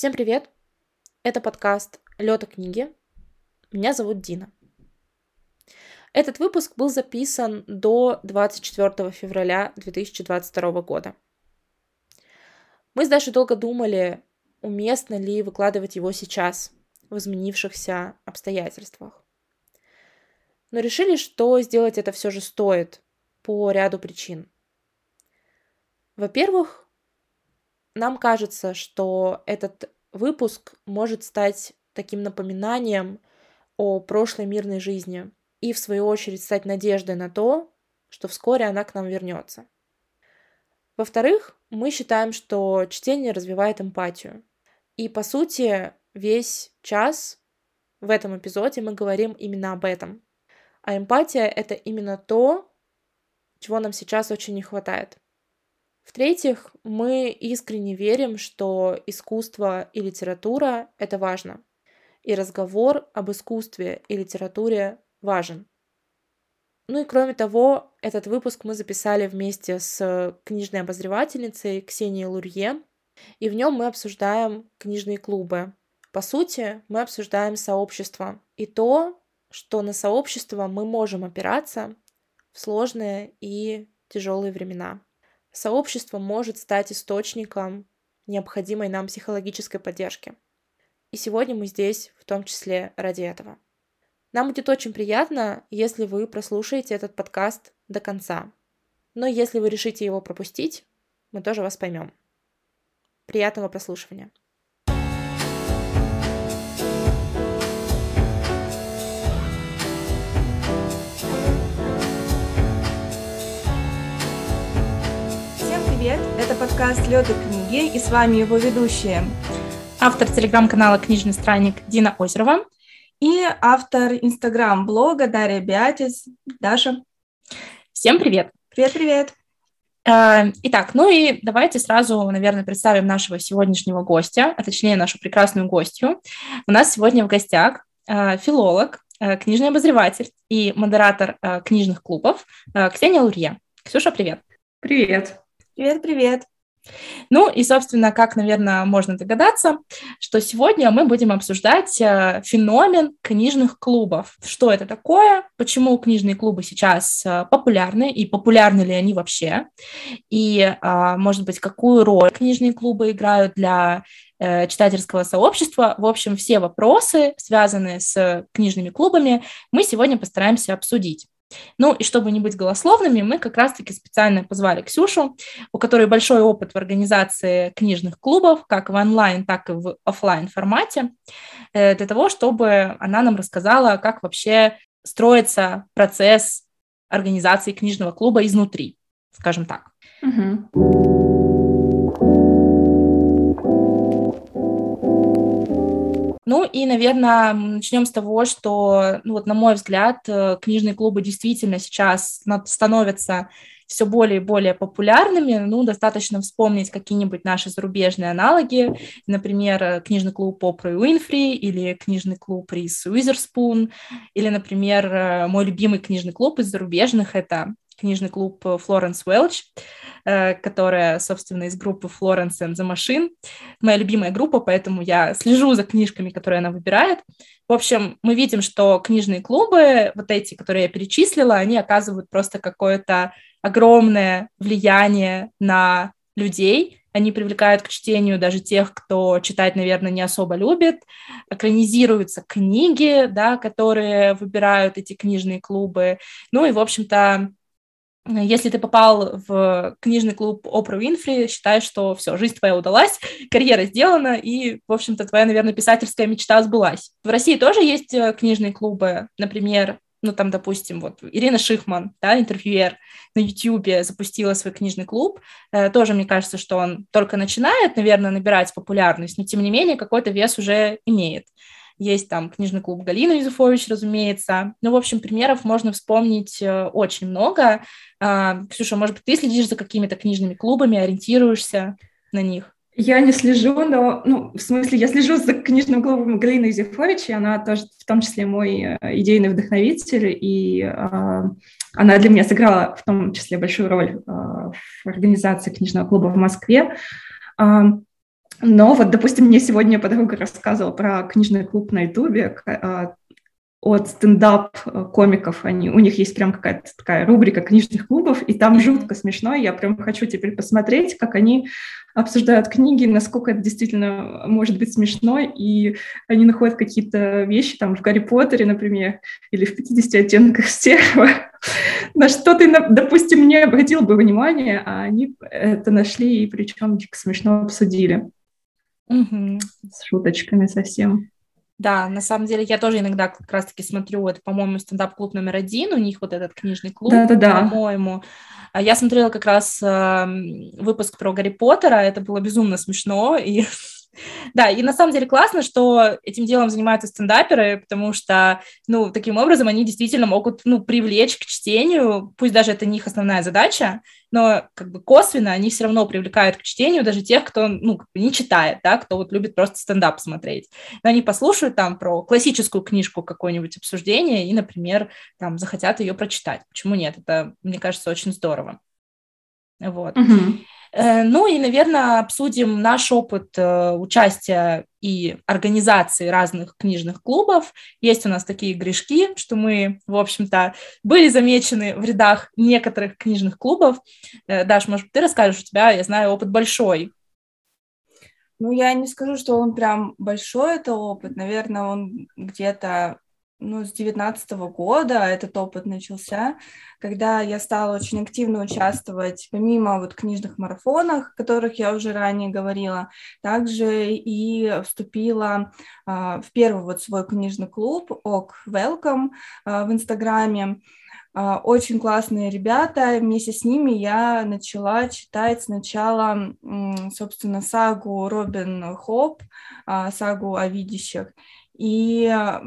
Всем привет! Это подкаст «Лёта книги». Меня зовут Дина. Этот выпуск был записан до 24 февраля 2022 года. Мы с Дашей долго думали, уместно ли выкладывать его сейчас, в изменившихся обстоятельствах. Но решили, что сделать это все же стоит по ряду причин. Во-первых, нам кажется, что этот выпуск может стать таким напоминанием о прошлой мирной жизни и, в свою очередь, стать надеждой на то, что вскоре она к нам вернется. Во-вторых, мы считаем, что чтение развивает эмпатию. И, по сути, весь час в этом эпизоде мы говорим именно об этом. А эмпатия — это именно то, чего нам сейчас очень не хватает. В-третьих, мы искренне верим, что искусство и литература — это важно. И разговор об искусстве и литературе важен. Ну и кроме того, этот выпуск мы записали вместе с книжной обозревательницей Ксенией Лурье, и в нем мы обсуждаем книжные клубы. По сути, мы обсуждаем сообщество и то, что на сообщество мы можем опираться в сложные и тяжелые времена. Сообщество может стать источником необходимой нам психологической поддержки. И сегодня мы здесь в том числе ради этого. Нам будет очень приятно, если вы прослушаете этот подкаст до конца. Но если вы решите его пропустить, мы тоже вас поймем. Приятного прослушивания. Привет! Это подкаст «Лёд книги» и с вами его ведущие. Автор телеграм-канала «Книжный странник» Дина Озерова – и автор инстаграм-блога Дарья Биатис. Даша. Всем привет. Привет-привет. А, итак, ну и давайте сразу, наверное, представим нашего сегодняшнего гостя, а точнее нашу прекрасную гостью. У нас сегодня в гостях а, филолог, а, книжный обозреватель и модератор книжных клубов Ксения Лурье. Ксюша, привет. Привет. Привет-привет. Ну и, собственно, как, наверное, можно догадаться, что сегодня мы будем обсуждать э, феномен книжных клубов. Что это такое, почему книжные клубы сейчас э, популярны и популярны ли они вообще, и, а, может быть, какую роль книжные клубы играют для э, читательского сообщества. В общем, все вопросы, связанные с книжными клубами, мы сегодня постараемся обсудить. Ну и чтобы не быть голословными, мы как раз-таки специально позвали Ксюшу, у которой большой опыт в организации книжных клубов, как в онлайн, так и в офлайн формате, э, для того, чтобы она нам рассказала, как вообще строится процесс организации книжного клуба изнутри, скажем так. Угу. Ну и, наверное, начнем с того, что, ну вот, на мой взгляд, э, книжные клубы действительно сейчас становятся все более и более популярными. Ну, достаточно вспомнить какие-нибудь наши зарубежные аналоги, например, э, книжный клуб Опры Уинфри или книжный клуб Рис Уизерспун, или, например, э, мой любимый книжный клуб из зарубежных — это книжный клуб Флоренс Уэлч, э, которая, собственно, из группы Florence and the Machine. Моя любимая группа, поэтому я слежу за книжками, которые она выбирает. В общем, мы видим, что книжные клубы, вот эти, которые я перечислила, они оказывают просто какое-то огромное влияние на людей, они привлекают к чтению даже тех, кто читать, наверное, не особо любит. Экранизируются книги, да, которые выбирают эти книжные клубы. Ну и, в общем-то, если ты попал в книжный клуб Опра Винфри, считай, что все, жизнь твоя удалась, карьера сделана, и, в общем-то, твоя, наверное, писательская мечта сбылась. В России тоже есть э, книжные клубы, например, ну, там, допустим, вот Ирина Шихман, да, интервьюер на YouTube запустила свой книжный клуб. Э, тоже, мне кажется, что он только начинает, наверное, набирать популярность, но, тем не менее, какой-то вес уже имеет. Есть там книжный клуб Галина Юзефович, разумеется. Ну, в общем, примеров можно вспомнить э, очень много. А, Ксюша, может быть, ты следишь за какими-то книжными клубами, ориентируешься на них? Я не слежу, но, ну, в смысле, я слежу за книжным клубом Галины Юзефович, и она тоже, в том числе, мой э, идейный вдохновитель, и э, она для меня сыграла в том числе большую роль э, в организации книжного клуба в Москве. Но вот, допустим, мне сегодня подруга рассказывала про книжный клуб на Ютубе, а, от стендап-комиков. Они, у них есть прям какая-то такая рубрика книжных клубов, и там жутко смешно. Я прям хочу теперь посмотреть, как они обсуждают книги, насколько это действительно может быть смешно, и они находят какие-то вещи там в Гарри Поттере, например, или в 50 оттенках серого, на что ты, допустим, не обратил бы внимание, а они это нашли и причем дико смешно обсудили. Угу. С шуточками совсем. Да, на самом деле я тоже иногда как раз-таки смотрю, это, по-моему, стендап-клуб номер один, у них вот этот книжный клуб, Да-да-да. по-моему. А я смотрела как раз э, выпуск про Гарри Поттера, это было безумно смешно, и да, и на самом деле классно, что этим делом занимаются стендаперы, потому что, ну, таким образом они действительно могут, ну, привлечь к чтению, пусть даже это не их основная задача, но как бы косвенно они все равно привлекают к чтению даже тех, кто, ну, не читает, да, кто вот любит просто стендап смотреть. Но они послушают там про классическую книжку какое-нибудь обсуждение и, например, там захотят ее прочитать. Почему нет? Это, мне кажется, очень здорово. Вот. Угу. Ну и, наверное, обсудим наш опыт э, участия и организации разных книжных клубов. Есть у нас такие грешки, что мы, в общем-то, были замечены в рядах некоторых книжных клубов. Э, Даш, может, ты расскажешь, у тебя, я знаю, опыт большой. Ну, я не скажу, что он прям большой, это опыт. Наверное, он где-то ну, с девятнадцатого года этот опыт начался, когда я стала очень активно участвовать, помимо вот книжных марафонах, о которых я уже ранее говорила, также и вступила а, в первый вот свой книжный клуб ОК Welcome а, в Инстаграме. А, очень классные ребята, вместе с ними я начала читать сначала, собственно, сагу Робин Хоп, а, сагу о видящих, и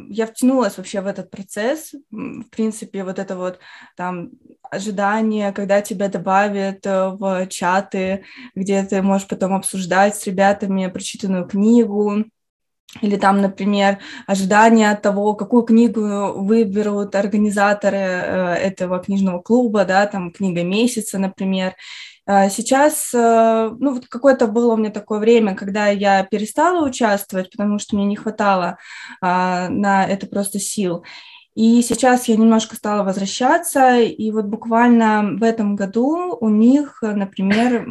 я втянулась вообще в этот процесс. В принципе, вот это вот там ожидание, когда тебя добавят э, в чаты, где ты можешь потом обсуждать с ребятами прочитанную книгу, или там, например, ожидание от того, какую книгу выберут организаторы э, этого книжного клуба, да, там книга месяца, например. А сейчас, э, ну, вот какое-то было у меня такое время, когда я перестала участвовать, потому что мне не хватало а, на это просто сил. И сейчас я немножко стала возвращаться, и вот буквально в этом году у них, например,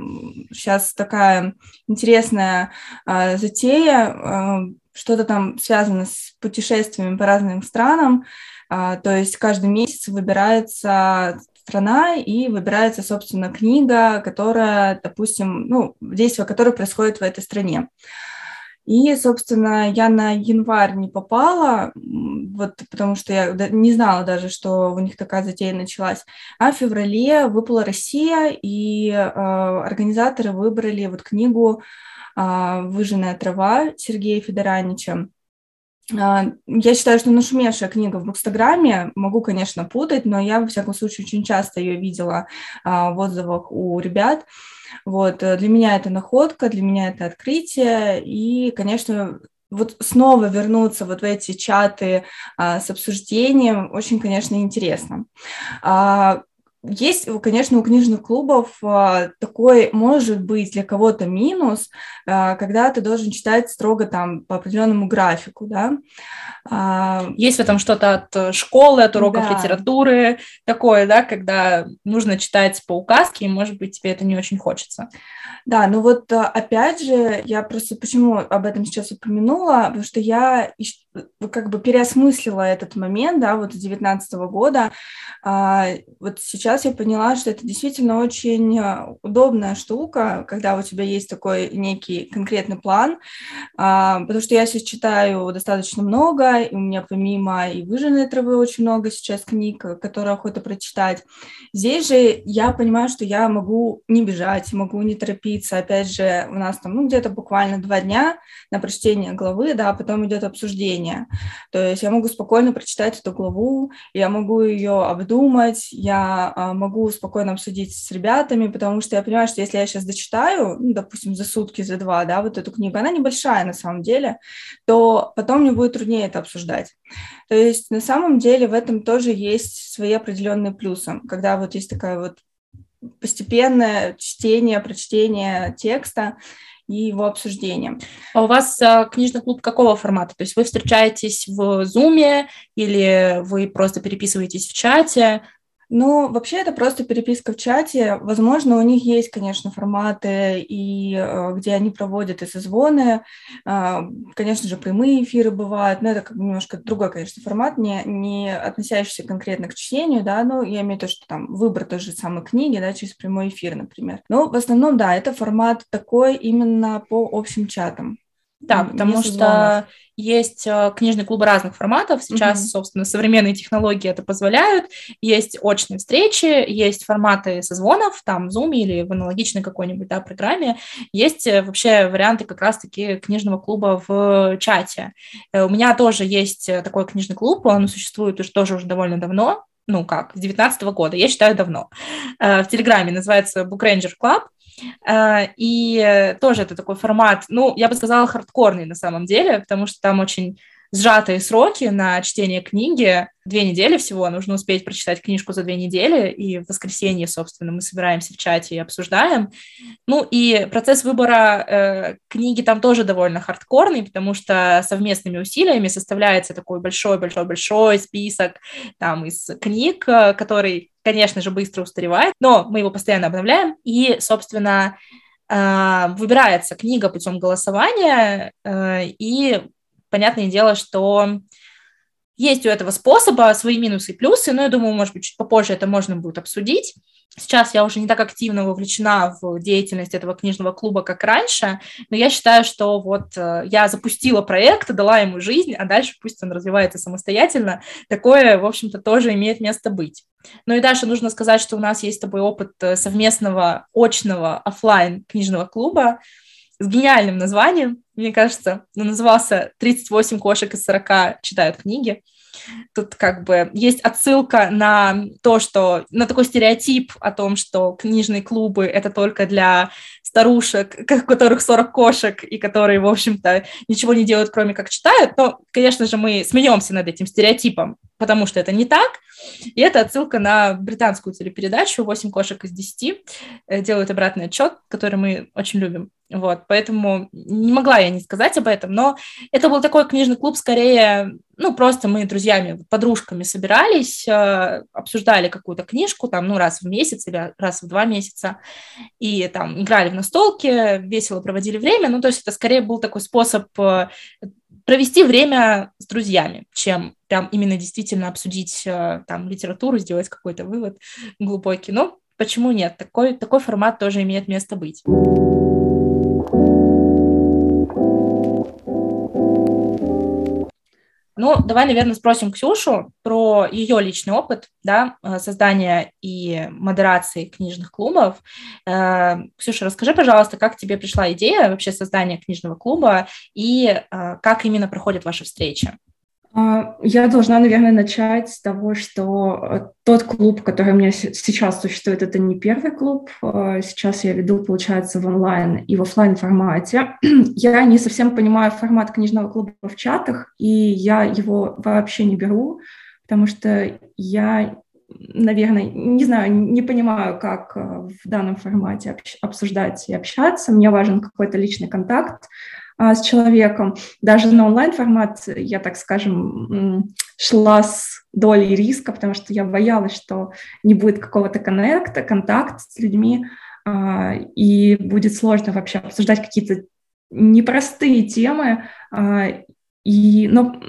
сейчас такая интересная а, затея, а, что-то там связано с путешествиями по разным странам, а, то есть каждый месяц выбирается страна и выбирается, собственно, книга, которая, допустим, ну, действие которое происходит в этой стране. И, собственно, я на январь не попала, вот потому что я не знала даже, что у них такая затея началась. А в феврале выпала Россия, и э, организаторы выбрали вот книгу э, «Выжженная трава» Сергея Федоранича. А, я считаю, что нашумевшая книга в Инстаграме, могу, конечно, путать, но я, во всяком случае, очень часто ее видела а, в отзывах у ребят. Вот, э, для меня это находка, для меня это открытие, и, конечно, вот снова вернуться вот в эти чаты а, с обсуждением очень, конечно, интересно. А, есть, конечно, у книжных клубов а, такой, может быть, для кого-то минус, а, когда ты должен читать строго там по определенному графику, да. А, есть в этом что-то от школы, от уроков да. литературы, такое, да, когда нужно читать по указке, и, может быть, тебе это не очень хочется. Да, ну вот опять же, я просто почему об этом сейчас упомянула, потому что я как бы переосмыслила этот момент, да, вот с 19 года. Вот сейчас я поняла, что это действительно очень а, удобная штука, когда у тебя есть такой некий конкретный план, а, потому что я сейчас читаю достаточно много, и у меня помимо и «Выжженной травы» очень много сейчас книг, которые охота прочитать. Здесь же я понимаю, что я могу не бежать, могу не торопиться. Опять же, у нас там ну, где-то буквально два дня на прочтение главы, да, а потом идет обсуждение. То есть я могу спокойно прочитать эту главу, я могу ее обдумать, я а, могу спокойно обсудить с ребятами, потому что я понимаю, что если я сейчас дочитаю, ну, допустим, за сутки, за два, да, вот эту книгу, она небольшая на самом деле, то потом мне будет труднее это обсуждать. То есть на самом деле в этом тоже есть свои определенные плюсы, когда вот есть такая вот постепенное чтение, прочтение текста, и его обсуждением. А у вас а, книжный клуб какого формата? То есть вы встречаетесь в Zoom или вы просто переписываетесь в чате? Ну, вообще это просто переписка в чате. Возможно, у них есть, конечно, форматы, и э, где они проводят и созвоны. Э, конечно же, прямые эфиры бывают, но это как бы немножко другой, конечно, формат, не, не относящийся конкретно к чтению, да, ну, я имею в виду, что там выбор той же самой книги, да, через прямой эфир, например. Но в основном, да, это формат такой именно по общим чатам. Да, потому что есть э, книжные клубы разных форматов. Сейчас, mm-hmm. собственно, современные технологии это позволяют. Есть очные встречи, есть форматы созвонов, там, в Zoom или в аналогичной какой-нибудь да, программе. Есть э, вообще варианты как раз-таки книжного клуба в чате. Э, у меня тоже есть такой книжный клуб, он существует уже тоже уже довольно давно, ну как, с 2019 года, я считаю, давно. В Телеграме называется Book Ranger Club. Э, и тоже это такой формат, ну, я бы сказала, хардкорный на самом деле, потому что там очень сжатые сроки на чтение книги. Две недели всего, нужно успеть прочитать книжку за две недели, и в воскресенье, собственно, мы собираемся в чате и обсуждаем. Ну и процесс выбора э, книги там тоже довольно хардкорный, потому что совместными усилиями составляется такой большой-большой-большой список там из книг, э, который, конечно же, быстро устаревает, но мы его постоянно обновляем, и, собственно, э, выбирается книга путем голосования, э, и понятное дело, что есть у этого способа свои минусы и плюсы, но я думаю, может быть, чуть попозже это можно будет обсудить. Сейчас я уже не так активно вовлечена в деятельность этого книжного клуба, как раньше, но я считаю, что вот э, я запустила проект, дала ему жизнь, а дальше пусть он развивается самостоятельно. Такое, в общем-то, тоже имеет место быть. Ну и дальше нужно сказать, что у нас есть с тобой опыт э, совместного очного офлайн книжного клуба с гениальным названием мне кажется, он назывался «38 кошек из 40 читают книги». Тут как бы есть отсылка на то, что на такой стереотип о том, что книжные клубы это только для старушек, у которых 40 кошек, и которые, в общем-то, ничего не делают, кроме как читают. Но, конечно же, мы смеемся над этим стереотипом, потому что это не так. И это отсылка на британскую телепередачу «8 кошек из 10». Э, делают обратный отчет, который мы очень любим. Вот, поэтому не могла я не сказать об этом, но это был такой книжный клуб, скорее, ну, просто мы друзьями, подружками собирались, э, обсуждали какую-то книжку, там, ну, раз в месяц или раз в два месяца, и там играли в настолки, весело проводили время, ну, то есть это скорее был такой способ э, провести время с друзьями, чем прям именно действительно обсудить э, там литературу, сделать какой-то вывод глубокий. Но почему нет? Такой, такой формат тоже имеет место быть. Ну, давай, наверное, спросим Ксюшу про ее личный опыт да, э, создания и модерации книжных клубов. Э, Ксюша, расскажи, пожалуйста, как тебе пришла идея вообще создания книжного клуба и э, как именно проходят ваши встречи? А, я должна, наверное, начать с того, что э, тот клуб, который у меня сейчас существует, это не первый клуб. А, сейчас я веду, получается, в онлайн и в офлайн формате. Я не совсем понимаю формат книжного клуба в чатах, и я его вообще не беру, потому что я, наверное, не знаю, не понимаю, как э, в данном формате обсуждать и общаться. Мне важен какой-то личный контакт а, с человеком. Даже на онлайн-формат я, так скажем, шла с долей риска, потому что я боялась, что не будет какого-то коннекта, контакта с людьми, а, и будет сложно вообще обсуждать какие-то непростые темы. А, и, но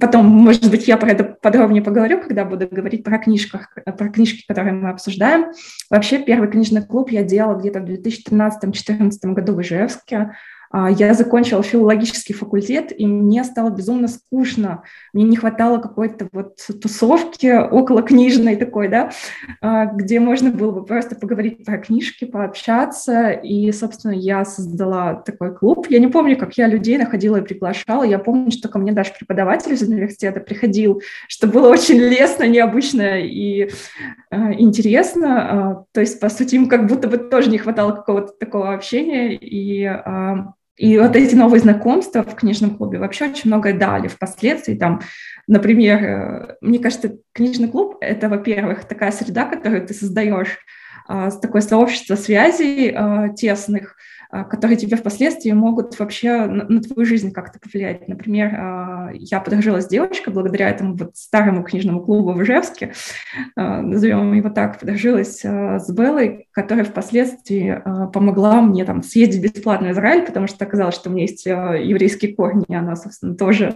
потом, может быть, я про это подробнее поговорю, когда буду говорить про, книжках, про книжки, которые мы обсуждаем. Вообще, первый книжный клуб я делала где-то в 2013-2014 году в Ижевске. А, я закончила филологический факультет, и мне стало безумно скучно. Мне не хватало какой-то вот тусовки около книжной такой, да, а, где можно было бы просто поговорить про книжки, пообщаться. И, собственно, я создала такой клуб. Я не помню, как я людей находила и приглашала. Я помню, что ко мне даже преподаватель из университета приходил, что было очень лестно, необычно и э, интересно. То есть, по сути, им как будто бы тоже не хватало какого-то такого общения. И и вот эти новые знакомства в книжном клубе вообще очень многое дали впоследствии. Там, например, э, мне кажется, книжный клуб — это, во-первых, такая среда, которую ты создаешь, а, такое сообщество связей а, тесных, а, которые тебе впоследствии могут вообще на, на твою жизнь как-то повлиять. Например, я подружилась с девочкой благодаря этому вот старому книжному клубу в Ижевске, назовем его так, подружилась с Беллой, которая впоследствии помогла мне там съездить бесплатно в Израиль, потому что оказалось, что у меня есть еврейские корни, и она, собственно, тоже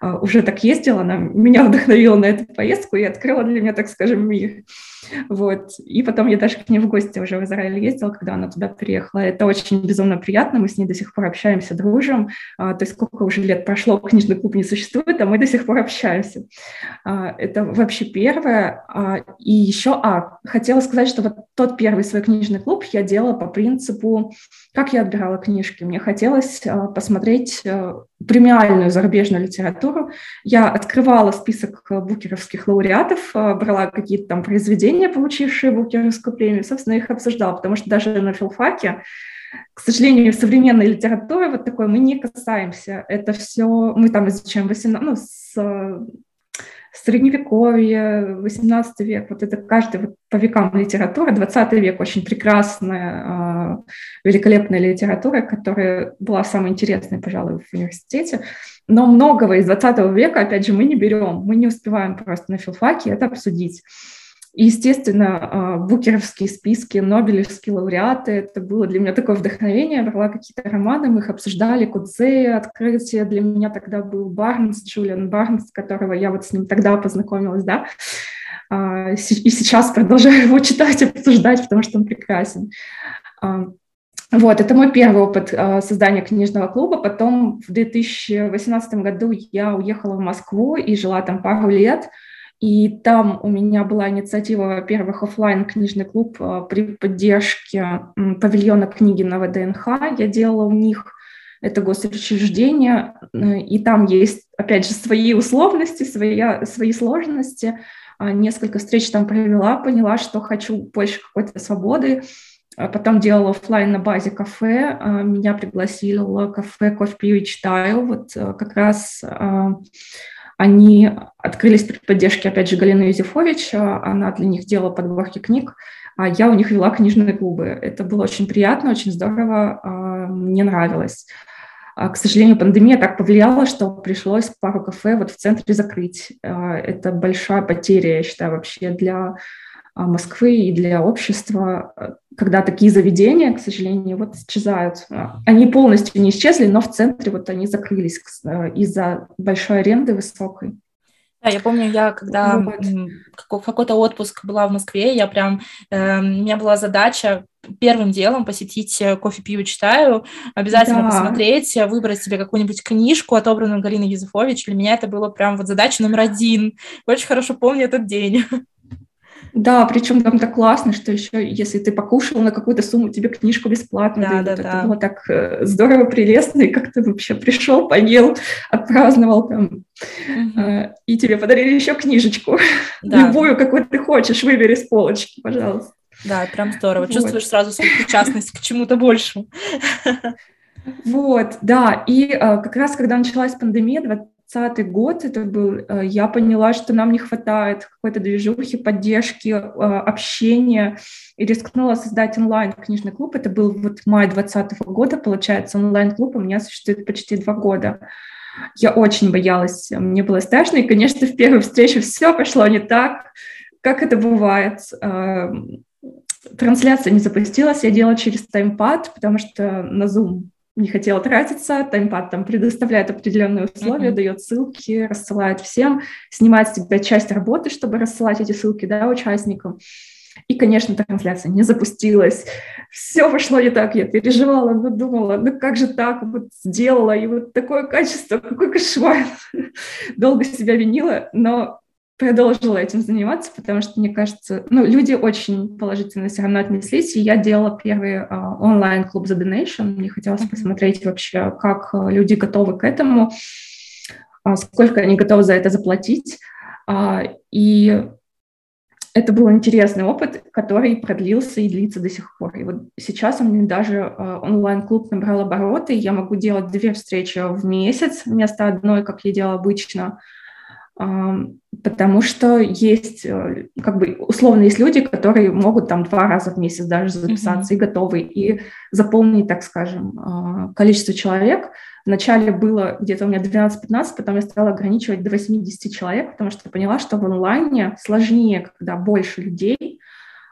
уже так ездила, она меня вдохновила на эту поездку и открыла для меня, так скажем, мир. Вот. И потом я даже к ней в гости уже в Израиль ездила, когда она туда приехала. Это очень безумно приятно, мы с ней до сих пор общаемся, дружим. А, то есть сколько уже лет прошло, книжный клуб не существует, а мы до сих пор общаемся. А, это вообще первое. А, и еще, а, хотела сказать, что вот тот первый свой книжный клуб я делала по принципу, как я отбирала книжки. Мне хотелось а, посмотреть а, премиальную зарубежную литературу. Я открывала список букеровских лауреатов, брала какие-то там произведения, получившие букеровскую премию, собственно, их обсуждала, потому что даже на филфаке к сожалению, современной литературы вот такой мы не касаемся. Это все, мы там изучаем 18, ну, с Средневековье, 18 век, вот это каждый вот по векам литература, 20 век очень прекрасная, а, великолепная литература, которая была самой интересной, пожалуй, в университете. Но многого из 20 века, опять же, мы не берем, мы не успеваем просто на филфаке это обсудить. Естественно, а, букеровские списки, нобелевские лауреаты, это было для меня такое вдохновение. Я брала какие-то романы, мы их обсуждали, Кудзея, открытие для меня тогда был Барнс, Джулиан Барнс, которого я вот с ним тогда познакомилась, да, а, и сейчас продолжаю его читать, обсуждать, потому что он прекрасен. А, вот, это мой первый опыт создания книжного клуба. Потом в 2018 году я уехала в Москву и жила там пару лет. И там у меня была инициатива, во-первых, офлайн книжный клуб а, при поддержке павильона книги на ВДНХ. Я делала у них это госучреждение, и там есть, опять же, свои условности, свои, свои сложности. А, несколько встреч там провела, поняла, что хочу больше какой-то свободы. А потом делала офлайн на базе кафе. Меня пригласило кафе «Кофе пью и читаю». Вот как раз они открылись при поддержке, опять же, Галины Юзефович. Она для них делала подборки книг, а я у них вела книжные клубы. Это было очень приятно, очень здорово, а, мне нравилось. А, к сожалению, пандемия так повлияла, что пришлось пару кафе вот в центре закрыть. А, это большая потеря, я считаю, вообще для Москвы и для общества, э, когда такие заведения, к сожалению, вот исчезают. А, они полностью не исчезли, но в центре вот они закрылись э, из-за большой аренды высокой. Да, я помню, я когда вот. какой-то отпуск была в Москве, я прям, э, у меня была задача первым делом посетить э, кофе, пью, читаю, обязательно да. посмотреть, выбрать себе какую-нибудь книжку, отобранную Галиной Юзефович. Для меня это было прям вот задача номер один. Очень хорошо помню этот день. Да, причем там так классно, что еще, если ты покушал на какую-то сумму, тебе книжку бесплатно да, дают. Да, это да. было так э, здорово, прелестно, и как ты вообще пришел, поел, отпраздновал там, угу. и тебе подарили еще книжечку, да. любую, какую ты хочешь, выбери с полочки, пожалуйста. Да, прям здорово. Вот. Чувствуешь сразу свою причастность к чему-то большему. Вот, да, и э, как раз когда началась пандемия, 2020 год это был, э, я поняла, что нам не хватает какой-то движухи, поддержки, э, общения, и рискнула создать онлайн-книжный клуб. Это был вот май 2020 года, получается, онлайн-клуб у меня существует почти два года. Я очень боялась, мне было страшно, и, конечно, в первую встречу все пошло не так, как это бывает. Эм, трансляция не запустилась, я делала через таймпад, потому что на Zoom не хотела тратиться, таймпад там предоставляет определенные условия, mm-hmm. дает ссылки, рассылает всем, снимает с тебя часть работы, чтобы рассылать эти ссылки да, участникам. И, конечно, трансляция не запустилась. Все пошло не так, я переживала, но думала, ну как же так, вот сделала, и вот такое качество, какой кошмар. Долго себя винила, но продолжила этим заниматься, потому что, мне кажется, ну, люди очень положительно все равно отнеслись, и я делала первый uh, онлайн-клуб The Donation, мне хотелось посмотреть вообще, как uh, люди готовы к этому, uh, сколько они готовы за это заплатить, uh, и это был интересный опыт, который продлился и длится до сих пор. И вот сейчас у меня даже онлайн-клуб набрал обороты, я могу делать две встречи в месяц вместо одной, как я делала обычно, потому что есть, э, как бы, условно, есть люди, которые могут там два раза в месяц даже записаться mm-hmm. и готовы, и заполнить, так скажем, а, количество человек. Вначале было где-то у меня 12-15, потом я стала ограничивать до 80 человек, потому что поняла, что в онлайне сложнее, когда больше людей,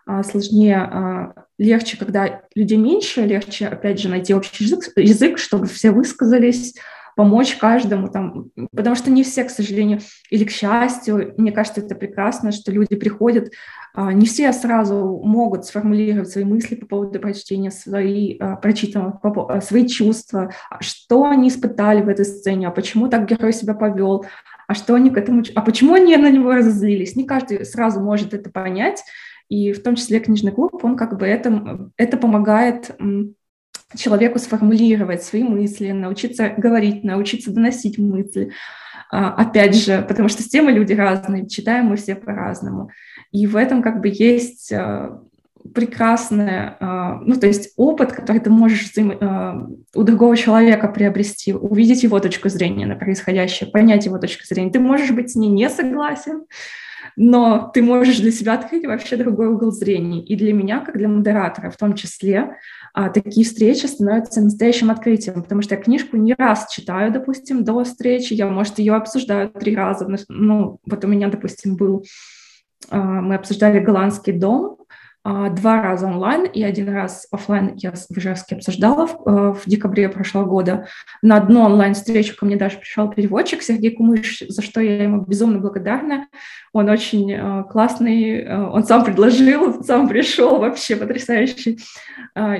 а, сложнее, а, легче, когда людей меньше, легче, опять же, найти общий язык, язык чтобы все высказались, помочь каждому, там, потому что не все, к сожалению, или к счастью, мне кажется, это прекрасно, что люди приходят, а, не все сразу могут сформулировать свои мысли по поводу прочтения, свои а, прочитанного, а, свои чувства, что они испытали в этой сцене, а почему так герой себя повел, а что они к этому, а почему они на него разозлились. Не каждый сразу может это понять, и в том числе книжный клуб, он как бы это, это помогает человеку сформулировать свои мысли, научиться говорить, научиться доносить мысли. А, опять же, потому что все мы люди разные, читаем мы все по-разному. И в этом как бы есть а, прекрасное, а, ну, то есть опыт, который ты можешь у другого человека приобрести, увидеть его точку зрения на происходящее, понять его точку зрения. Ты можешь быть с ней не согласен, но ты можешь для себя открыть вообще другой угол зрения. И для меня, как для модератора в том числе, а, такие встречи становятся настоящим открытием, потому что я книжку не раз читаю, допустим, до встречи, я, может, ее обсуждаю три раза. Ну, вот у меня, допустим, был, а, мы обсуждали «Голландский дом», два раза онлайн и один раз офлайн я в Ижевске обсуждала в, э, в декабре прошлого года. На одну онлайн-встречу ко мне даже пришел переводчик Сергей Кумыш, за что я ему безумно благодарна. Он очень э, классный, э, он сам предложил, сам пришел, вообще потрясающий.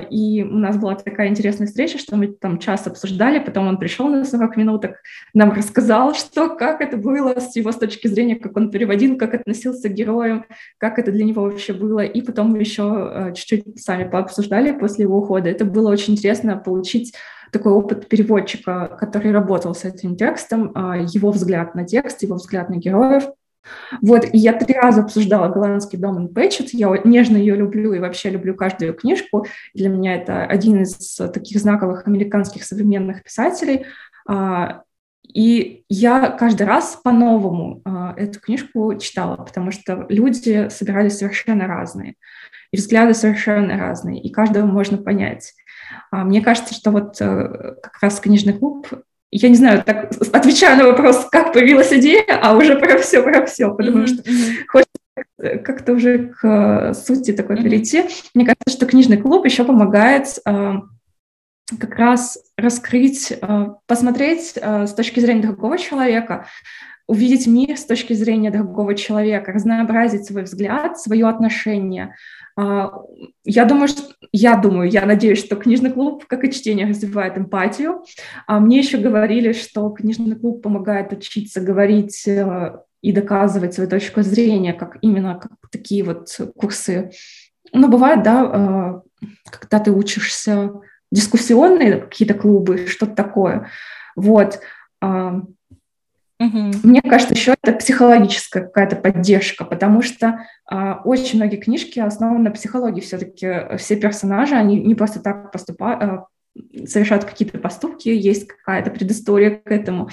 И у нас была такая интересная встреча, что мы там час обсуждали, потом он пришел на 40 минуток, нам рассказал, что, как это было с его с точки зрения, как он переводил, как относился к героям, как это для него вообще было, и потом мы еще э, чуть-чуть сами пообсуждали после его ухода. Это было очень интересно получить такой опыт переводчика, который работал с этим текстом, а, его взгляд на текст, его взгляд на героев. Вот, и я три раза обсуждала «Голландский дом и Пэтчет», я нежно ее люблю и вообще люблю каждую книжку. Для меня это один из таких знаковых американских современных писателей. А, и я каждый раз по-новому э, эту книжку читала, потому что люди собирались совершенно разные, и взгляды совершенно разные, и каждого можно понять. А мне кажется, что вот э, как раз книжный клуб, я не знаю, так отвечаю на вопрос, как появилась идея, а уже про все, про все, потому mm-hmm. что хочется как-то уже к э, сути такой mm-hmm. перейти. Мне кажется, что книжный клуб еще помогает э, как раз раскрыть, э, посмотреть э, с точки зрения другого человека, увидеть мир с точки зрения другого человека, разнообразить свой взгляд, свое отношение. А, я думаю, что, я думаю, я надеюсь, что книжный клуб, как и чтение, развивает эмпатию. А мне еще говорили, что книжный клуб помогает учиться говорить э, и доказывать свою точку зрения, как именно как такие вот курсы. Ну, бывает, да, когда ты учишься дискуссионные какие-то клубы, что-то такое. Вот. Угу. Мне кажется, еще это психологическая какая-то поддержка, потому что а, очень многие книжки основаны на психологии. Все-таки все персонажи, они не просто так поступают, а, совершают какие-то поступки, есть какая-то предыстория к этому.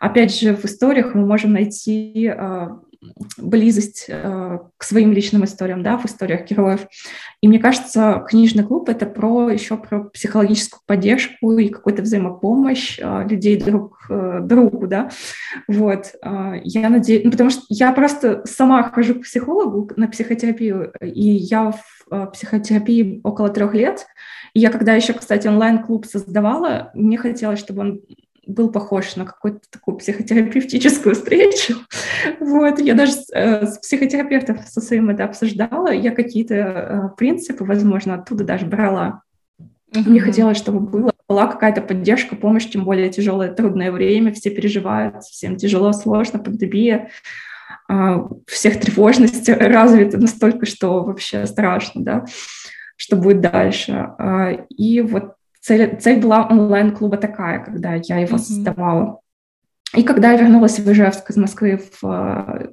Опять же, в историях мы можем найти а, близость э, к своим личным историям, да, в историях героев. И мне кажется, книжный клуб — это про еще про психологическую поддержку и какую-то взаимопомощь э, людей друг э, другу, да. Вот. Э, я надеюсь... Ну, потому что я просто сама хожу к психологу на психотерапию, и я в э, психотерапии около трех лет. И я когда еще, кстати, онлайн-клуб создавала, мне хотелось, чтобы он был похож на какую-то такую психотерапевтическую встречу. Вот, я даже э, с психотерапевтом со своим это обсуждала, я какие-то э, принципы, возможно, оттуда даже брала. Mm-hmm. Мне хотелось, чтобы было, была какая-то поддержка, помощь, тем более тяжелое, трудное время, все переживают, всем тяжело, сложно, пандемия, э, всех тревожность развита настолько, что вообще страшно, да, что будет дальше. Э, и вот Цель, цель была онлайн-клуба такая, когда я его mm-hmm. создавала. И когда я вернулась в Ижевск из Москвы в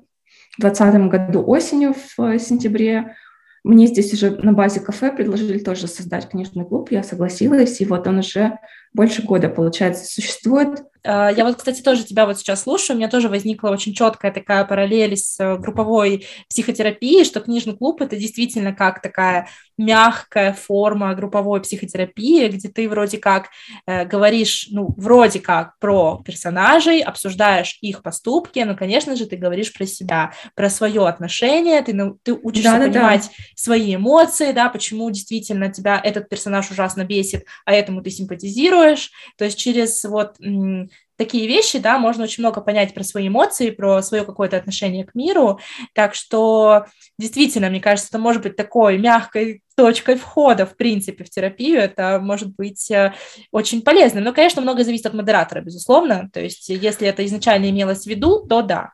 2020 году осенью, в сентябре, мне здесь уже на базе кафе предложили тоже создать книжный клуб, я согласилась, и вот он уже больше года, получается, существует. А, я вот, кстати, тоже тебя вот сейчас слушаю, у меня тоже возникла очень четкая такая параллель с э, групповой психотерапией, что книжный клуб — это действительно как такая мягкая форма групповой психотерапии, где ты вроде как э, говоришь, ну, вроде как про персонажей, обсуждаешь их поступки, но, конечно же, ты говоришь про себя, про свое отношение, ты, ну, ты учишься да, понимать да. свои эмоции, да, почему действительно тебя этот персонаж ужасно бесит, а этому ты симпатизируешь, то есть через вот такие вещи, да, можно очень много понять про свои эмоции, про свое какое-то отношение к миру. Так что действительно, мне кажется, это может быть такой мягкой точкой входа, в принципе, в терапию. Это может быть э, очень полезно. Но, конечно, много зависит от модератора, безусловно. То есть, если это изначально имелось в виду, то да.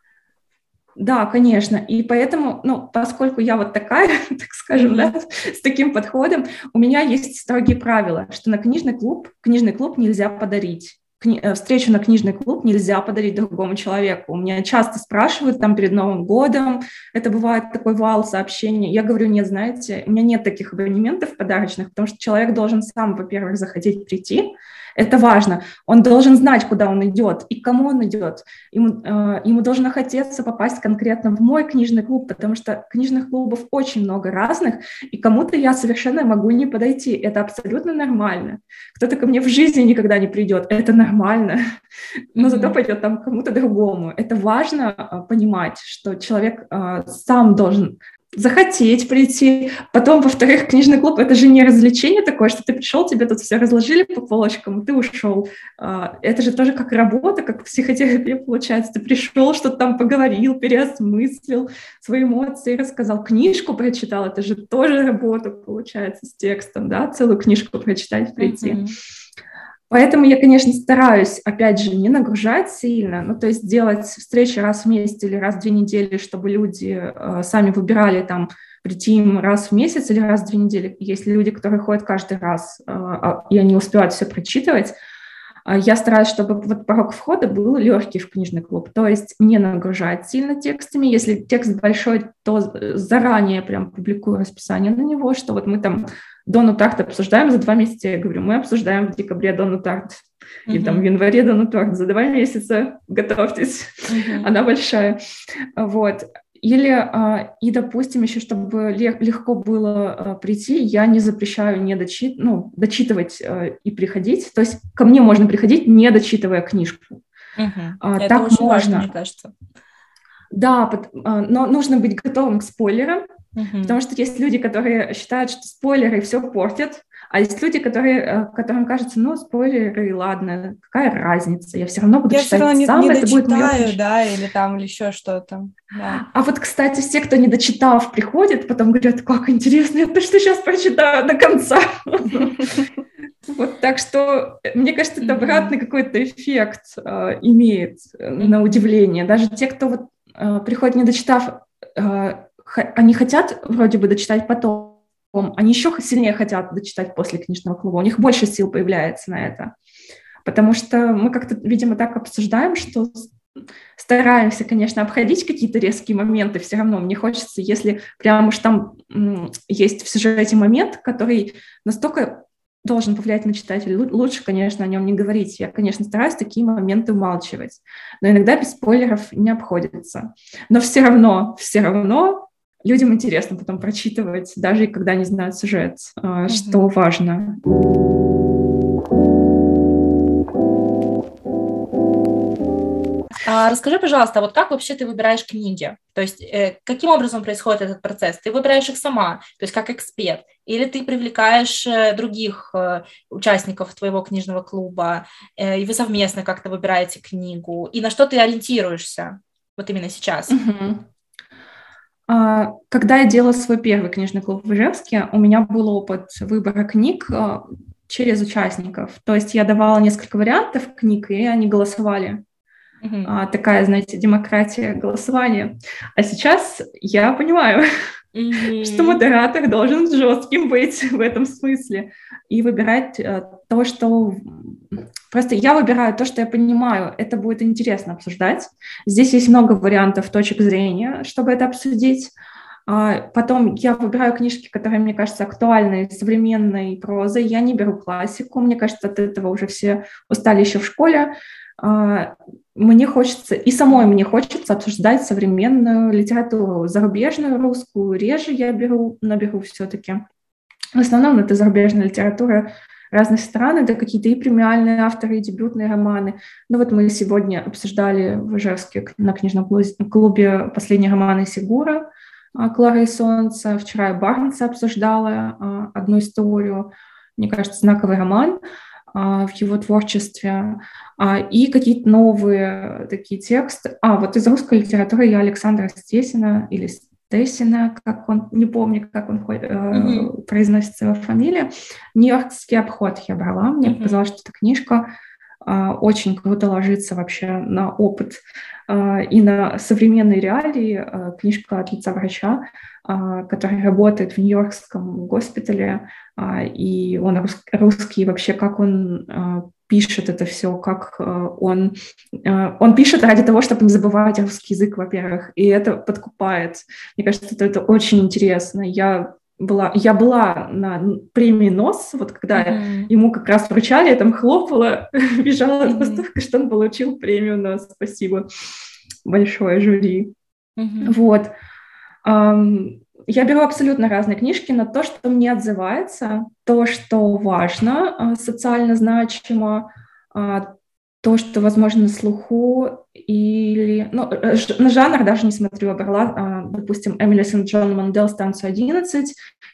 Да, конечно. И поэтому, ну, поскольку я вот такая, так скажем, да, с таким подходом, у меня есть строгие правила, что на книжный клуб, книжный клуб нельзя подарить. Э, встречу на книжный клуб нельзя подарить другому человеку. У меня часто спрашивают там перед Новым годом, это бывает такой вал сообщений. Я говорю, нет, знаете, у меня нет таких абонементов подарочных, потому что человек должен сам, во-первых, захотеть прийти, это важно. Он должен знать, куда он идет и к кому он идет. Ему, э, ему должно хотеться попасть конкретно в мой книжный клуб, потому что книжных клубов очень много разных, и кому-то я совершенно могу не подойти. Это абсолютно нормально. Кто-то ко мне в жизни никогда не придет. Это нормально. Но зато пойдет там кому-то другому. Это важно э, понимать, что человек э, сам должен захотеть прийти. Потом, во-вторых, книжный клуб — это же не развлечение такое, что ты пришел, тебе тут все разложили по полочкам, и ты ушел. А, это же тоже как работа, как психотерапия получается. Ты пришел, что-то там поговорил, переосмыслил свои эмоции, рассказал. Книжку прочитал, это же тоже работа получается с текстом, да, целую книжку прочитать, прийти. Mm-hmm. Поэтому я, конечно, стараюсь, опять же, не нагружать сильно, ну, то есть делать встречи раз в месяц или раз в две недели, чтобы люди э, сами выбирали там прийти им раз в месяц или раз в две недели. Есть люди, которые ходят каждый раз, э, а, и они успевают все прочитывать. А я стараюсь, чтобы вот порог входа был легкий в книжный клуб, то есть не нагружать сильно текстами. Если текст большой, то заранее прям публикую расписание на него, что вот мы там Дону Тарт обсуждаем за два месяца. Я говорю, мы обсуждаем в декабре Дону Тарт. Uh-huh. И там в январе Дону Тарт. За два месяца готовьтесь. Uh-huh. Она большая. Вот. Или, а, и, допустим, еще, чтобы легко было а, прийти, я не запрещаю не дочит, ну, дочитывать а, и приходить. То есть ко мне можно приходить, не дочитывая книжку. Угу. Это так очень можно. важно, мне кажется. Да, но нужно быть готовым к спойлерам, Угу. Потому что есть люди, которые считают, что спойлеры все портят, а есть люди, которые, э, которым кажется, ну, спойлеры, ладно, какая разница, я все равно буду я читать все равно сам, не, не это будет мое... да, или там, или еще что-то. Да. А вот, кстати, все, кто не дочитав, приходят, потом говорят, как интересно, я то, что сейчас прочитаю до конца. Вот, так что, э, мне кажется, это обратный какой-то эффект э, имеет на удивление. Даже те, кто вот приходит, не дочитав, они хотят вроде бы дочитать потом, они еще сильнее хотят дочитать после книжного клуба, у них больше сил появляется на это. Потому что мы как-то, видимо, так обсуждаем, что стараемся, конечно, обходить какие-то резкие моменты, все равно мне хочется, если прям уж там есть в сюжете момент, который настолько должен повлиять на читателя, лучше, конечно, о нем не говорить. Я, конечно, стараюсь такие моменты умалчивать, но иногда без спойлеров не обходится. Но все равно, все равно людям интересно потом прочитывать, даже когда не знают сюжет, mm-hmm. что важно. А расскажи, пожалуйста, вот как вообще ты выбираешь книги? То есть э, каким образом происходит этот процесс? Ты выбираешь их сама, то есть как эксперт, или ты привлекаешь э, других э, участников твоего книжного клуба, э, и вы совместно как-то выбираете книгу, и на что ты ориентируешься вот именно сейчас? Угу. А, когда я делала свой первый книжный клуб в Ижевске, у меня был опыт выбора книг а, через участников. То есть я давала несколько вариантов книг, и они голосовали. Uh-huh. Такая, знаете, демократия голосования. А сейчас я понимаю, uh-huh. что модератор должен жестким быть в этом смысле и выбирать э, то, что Просто я выбираю то, что я понимаю, это будет интересно обсуждать. Здесь есть много вариантов точек зрения, чтобы это обсудить. А, потом я выбираю книжки, которые мне кажутся актуальной, современной прозой. Я не беру классику. Мне кажется, от этого уже все устали еще в школе. Мне хочется, и самой мне хочется обсуждать современную литературу, зарубежную, русскую, реже я беру, наберу все-таки. В основном это зарубежная литература разных стран, это какие-то и премиальные авторы, и дебютные романы. Ну вот мы сегодня обсуждали в Ижевске на книжном клубе последние романы Сигура, а, Клара и Солнце. Вчера я Барнса обсуждала а, одну историю, мне кажется, знаковый роман в его творчестве, и какие-то новые такие тексты. А, вот из русской литературы я Александра Стесина или Тессина, как он, не помню, как он э, mm-hmm. произносится его фамилия. Нью-Йоркский обход я брала. Мне mm-hmm. показалось, что эта книжка э, очень круто ложится вообще на опыт э, и на современные реалии. Э, книжка от лица врача, который работает в Нью-Йоркском госпитале, и он рус, русский, вообще как он пишет это все, как он, он пишет ради того, чтобы не забывать русский язык, во-первых, и это подкупает. Мне кажется, это, это очень интересно. Я была, я была на премии НОС, вот когда mm-hmm. ему как раз вручали, я там хлопала, бежала mm-hmm. от восторга, что он получил премию НОС. Спасибо большое жюри. Mm-hmm. Вот. Um, я беру абсолютно разные книжки, но то, что мне отзывается, то, что важно, а, социально значимо, а, то, что, возможно, на слуху, или... Ну, э, на жанр даже не смотрю, брала, а, допустим, Эмили Сент-Джон Мандел «Станцию 11»,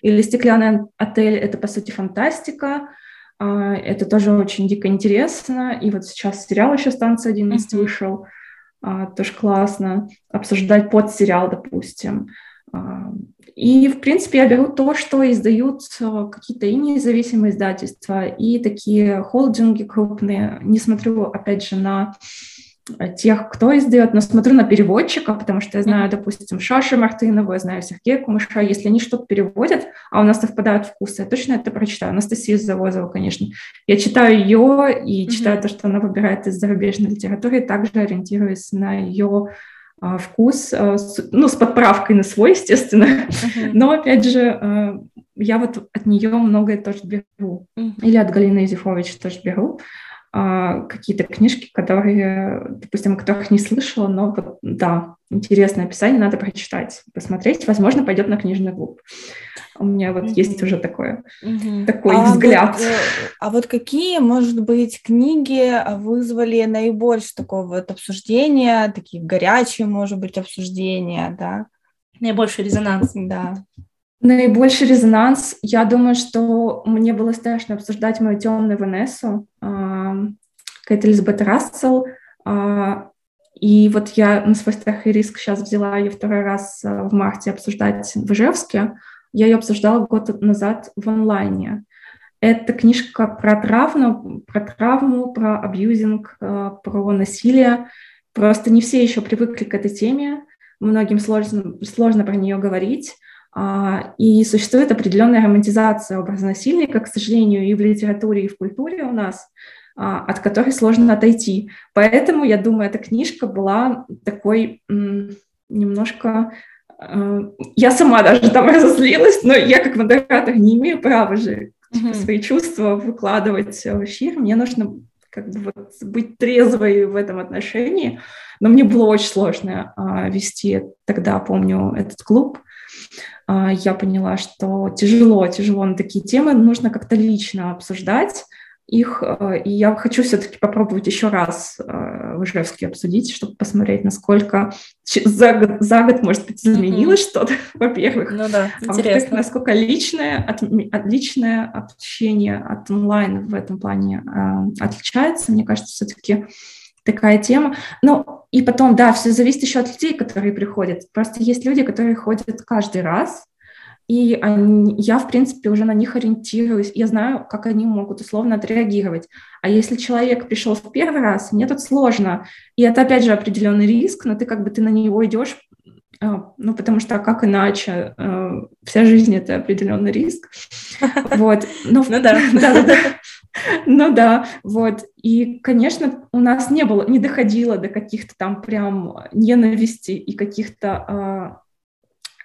или «Стеклянный отель» — это, по сути, фантастика, это тоже очень дико интересно, и вот сейчас сериал еще «Станция 11» mm-hmm. вышел, тоже классно, обсуждать под сериал, допустим. И, в принципе, я беру то, что издают э, какие-то и независимые издательства, и такие холдинги крупные. Не смотрю, опять же, на тех, кто издает, но смотрю на переводчиков, потому что я знаю, допустим, Шаши Мартынову, я знаю Сергея Кумыша, если они что-то переводят, а у нас совпадают вкусы, я точно это прочитаю. Анастасию Завозову, конечно. Я читаю ее и читаю mm-hmm. то, что она выбирает из зарубежной литературы, и также ориентируюсь на ее вкус, а, ну, с подправкой на свой, естественно. Uh-huh. Но, опять же, а, я вот от нее многое тоже беру. Uh-huh. Или от Галины Изифович тоже беру какие-то книжки, которые, допустим, о которых не слышала, но вот, да, интересное описание, надо прочитать, посмотреть, возможно, пойдет на книжный клуб. У меня вот mm-hmm. есть уже такое, mm-hmm. такой а взгляд. Вот, э, а вот какие, может быть, книги вызвали наибольшее такое вот обсуждение, такие горячие, может быть, обсуждения, да? Наибольший резонанс. Да. Наибольший резонанс, я думаю, что мне было страшно обсуждать мою темную Ванессу, э, Кэт Элизабет Рассел, э, и вот я на свой страх и риск сейчас взяла ее второй раз в марте обсуждать в Ижевске, я ее обсуждала год назад в онлайне. Это книжка про травму, про травму, про абьюзинг, э, про насилие. Просто не все еще привыкли к этой теме. Многим сложно, сложно про нее говорить. А, и существует определенная романтизация образа насильника, к сожалению, и в литературе, и в культуре у нас, а, от которой сложно отойти. Поэтому, я думаю, эта книжка была такой немножко я сама даже там разозлилась, но я как модератор не имею права же mm-hmm. свои чувства выкладывать в эфир. Мне нужно как бы вот быть трезвой в этом отношении. Но мне было очень сложно а, вести тогда, помню, этот клуб. А, я поняла, что тяжело, тяжело на такие темы нужно как-то лично обсуждать их, э, и я хочу все-таки попробовать еще раз э, в Ижевске обсудить, чтобы посмотреть, насколько за год, за год может быть, изменилось mm-hmm. что-то, во-первых. Ну да, а во-вторых, насколько личное, от, личное общение от онлайн в этом плане э, отличается. Мне кажется, все-таки такая тема. Ну, и потом, да, все зависит еще от людей, которые приходят. Просто есть люди, которые ходят каждый раз, и они, я, в принципе, уже на них ориентируюсь. Я знаю, как они могут условно отреагировать. А если человек пришел в первый раз, мне тут сложно. И это, опять же, определенный риск, но ты как бы ты на него идешь, а, ну, потому что как иначе? А, вся жизнь — это определенный риск. Вот. Ну, да. Ну да, вот. И, конечно, у нас не было, не доходило до каких-то там прям ненависти и каких-то а,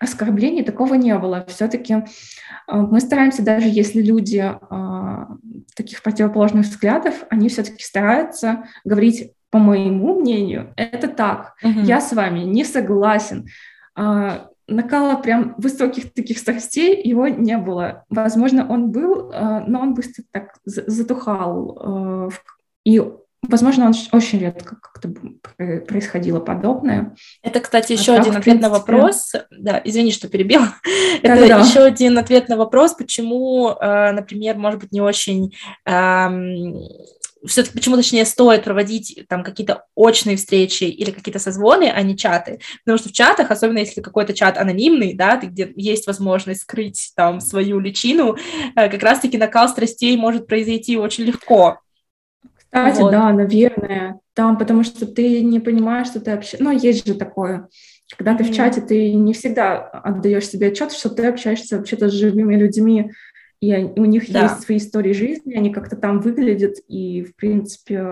оскорблений такого не было. Все-таки э, мы стараемся, даже если люди э, таких противоположных взглядов, они все-таки стараются говорить по моему мнению, это так. Угу. Я с вами не согласен. А, накала прям высоких таких страстей его не было. Возможно, он был, а, но он быстро так затухал. И, возможно, он очень редко как-то происходило подобное. Это, кстати, еще а один так, ответ на вопрос. Да, извини, что перебил. Это да. еще один ответ на вопрос, почему, например, может быть, не очень все-таки почему, точнее, стоит проводить там какие-то очные встречи или какие-то созвоны, а не чаты. Потому что в чатах, особенно если какой-то чат анонимный, да, где есть возможность скрыть там свою личину, э, как раз-таки накал страстей может произойти очень легко. Кстати, вот. да, наверное, там, потому что ты не понимаешь, что ты общаешься, ну, есть же такое, когда ты mm-hmm. в чате, ты не всегда отдаешь себе отчет, что ты общаешься вообще-то с живыми людьми, и у них да. есть свои истории жизни, они как-то там выглядят, и, в принципе,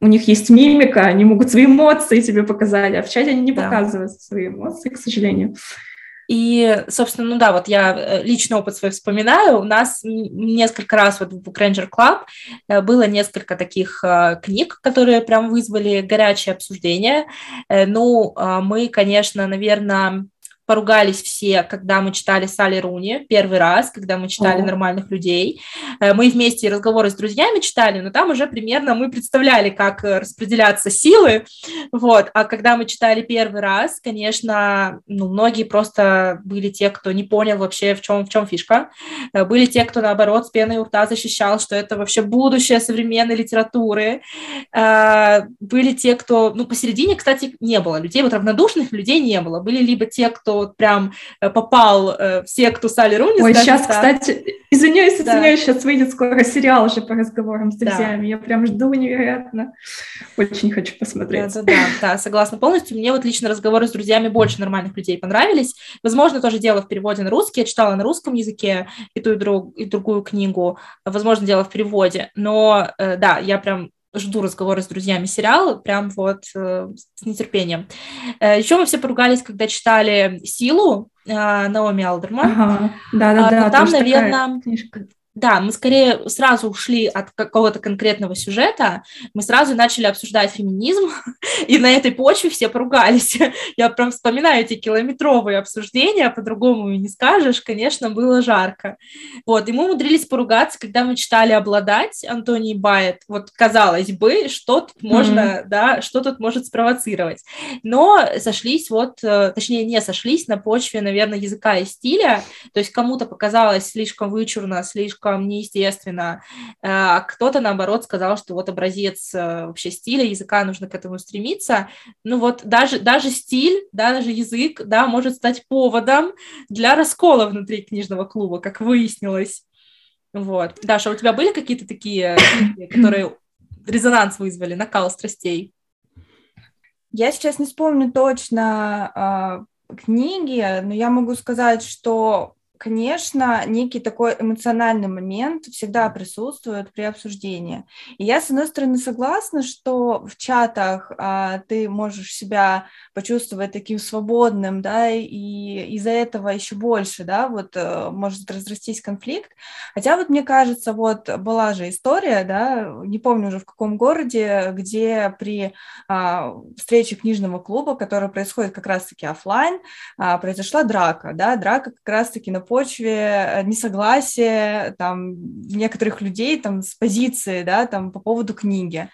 у них есть мимика, они могут свои эмоции тебе показать, а в чате они не да. показывают свои эмоции, к сожалению. И, собственно, ну да, вот я э, личный опыт свой вспоминаю. У нас несколько раз вот в Ranger Club э, было несколько таких э, книг, которые прям вызвали горячее обсуждение. Ну, мы, конечно, наверное, поругались все, когда мы читали Салли Руни первый раз, когда мы читали О. «Нормальных людей». Э, мы вместе разговоры с друзьями читали, но там уже примерно мы представляли, как э, распределяться силы, вот. А когда мы читали первый раз, конечно, ну, многие просто были те, кто не понял вообще, в чем, в чем фишка. Э, были те, кто, наоборот, с пеной у рта защищал, что это вообще будущее современной литературы. Были те, кто... Ну, посередине, кстати, не было людей, вот равнодушных людей не было. Были либо те, кто вот прям э, попал э, в секту Салли Руни. Ой, сейчас, так. кстати, извиняюсь, да. извиняюсь, сейчас выйдет скоро сериал уже по разговорам с друзьями. Да. Я прям жду невероятно. Очень хочу посмотреть. Да, да, да, да, согласна полностью. Мне вот лично разговоры с друзьями больше нормальных людей понравились. Возможно, тоже дело в переводе на русский. Я читала на русском языке и ту, и, друг, и другую книгу. Возможно, дело в переводе. Но э, да, я прям жду разговора с друзьями сериала, прям вот э, с нетерпением. Э, еще мы все поругались, когда читали «Силу» э, Наоми Алдерман. Ага, да-да-да. А, там, наверное, да, мы скорее сразу ушли от какого-то конкретного сюжета, мы сразу начали обсуждать феминизм, и на этой почве все поругались. Я прям вспоминаю эти километровые обсуждения, по-другому не скажешь, конечно, было жарко. Вот, и мы умудрились поругаться, когда мы читали «Обладать» Антонии Байет. Вот, казалось бы, что тут можно, mm-hmm. да, что тут может спровоцировать. Но сошлись вот, э, точнее, не сошлись на почве, наверное, языка и стиля, то есть кому-то показалось слишком вычурно, слишком слишком неестественно. А кто-то, наоборот, сказал, что вот образец э, вообще стиля, языка, нужно к этому стремиться. Ну вот даже, даже стиль, да, даже язык, да, может стать поводом для раскола внутри книжного клуба, как выяснилось. Вот. Даша, у тебя были какие-то такие книги, которые резонанс вызвали, накал страстей? Я сейчас не вспомню точно э, книги, но я могу сказать, что конечно, некий такой эмоциональный момент всегда присутствует при обсуждении. И я, с одной стороны, согласна, что в чатах а, ты можешь себя почувствовать таким свободным, да, и из-за этого еще больше, да, вот а, может разрастись конфликт. Хотя вот мне кажется, вот была же история, да, не помню уже в каком городе, где при а, встрече книжного клуба, которая происходит как раз-таки офлайн, а, произошла драка, да, драка как раз-таки на почве э, несогласия там некоторых людей там с позиции, да, там по поводу книги.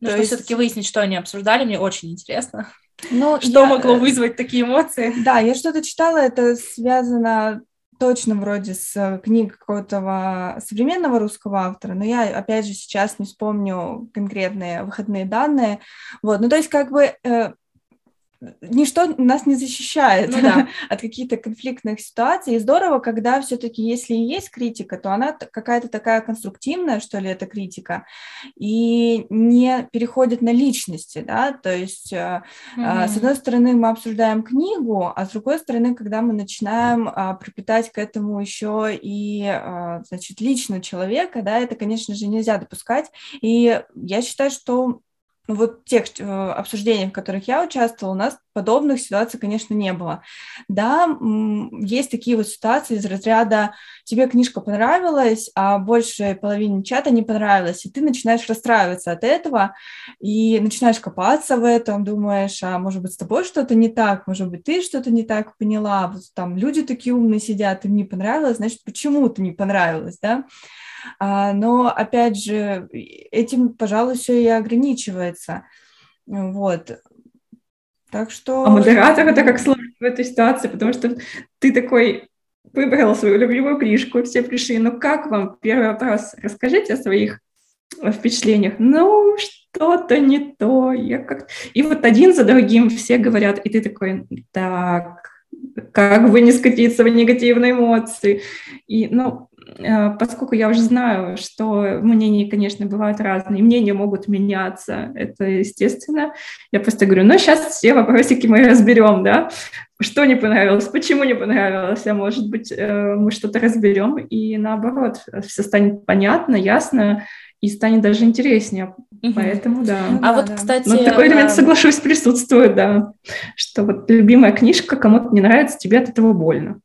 Ну, есть... все-таки выяснить, что они обсуждали, мне очень интересно. Ну, что я... могло э, вызвать такие эмоции? Да, я что-то читала, это связано точно вроде с книг какого-то современного русского автора, но я, опять же, сейчас не вспомню конкретные выходные данные. Вот, ну, то есть, как бы, э, ничто нас не защищает ну, да. от каких-то конфликтных ситуаций. И здорово, когда все-таки, если и есть критика, то она какая-то такая конструктивная, что ли, эта критика, и не переходит на личности, да, то есть mm-hmm. с одной стороны мы обсуждаем книгу, а с другой стороны, когда мы начинаем а, припитать к этому еще и, а, значит, лично человека, да, это, конечно же, нельзя допускать. И я считаю, что вот тех э, обсуждений, в которых я участвовала, у нас подобных ситуаций, конечно, не было. Да, есть такие вот ситуации из разряда «тебе книжка понравилась, а большей половине чата не понравилась», и ты начинаешь расстраиваться от этого, и начинаешь копаться в этом, думаешь, а может быть, с тобой что-то не так, может быть, ты что-то не так поняла, вот там люди такие умные сидят, им не понравилось, значит, почему ты не понравилось, да? А, но, опять же, этим, пожалуй, все и ограничивается. Вот. Так что... А модератор это как сложно в этой ситуации, потому что ты такой выбрал свою любимую книжку, все пришли, ну как вам? Первый вопрос, расскажите о своих впечатлениях. Ну, что-то не то. Я как... И вот один за другим все говорят, и ты такой, так, как бы не скатиться в негативные эмоции. И, ну, поскольку я уже знаю, что мнения, конечно, бывают разные, мнения могут меняться, это естественно, я просто говорю, ну, сейчас все вопросики мы разберем, да, что не понравилось, почему не понравилось, а может быть, э, мы что-то разберем, и наоборот, все станет понятно, ясно, и станет даже интереснее. Угу. Поэтому, да. Ну, а да, вот, да. кстати... Но такой элемент, соглашусь, присутствует, да. Что вот любимая книжка, кому-то не нравится, тебе от этого больно.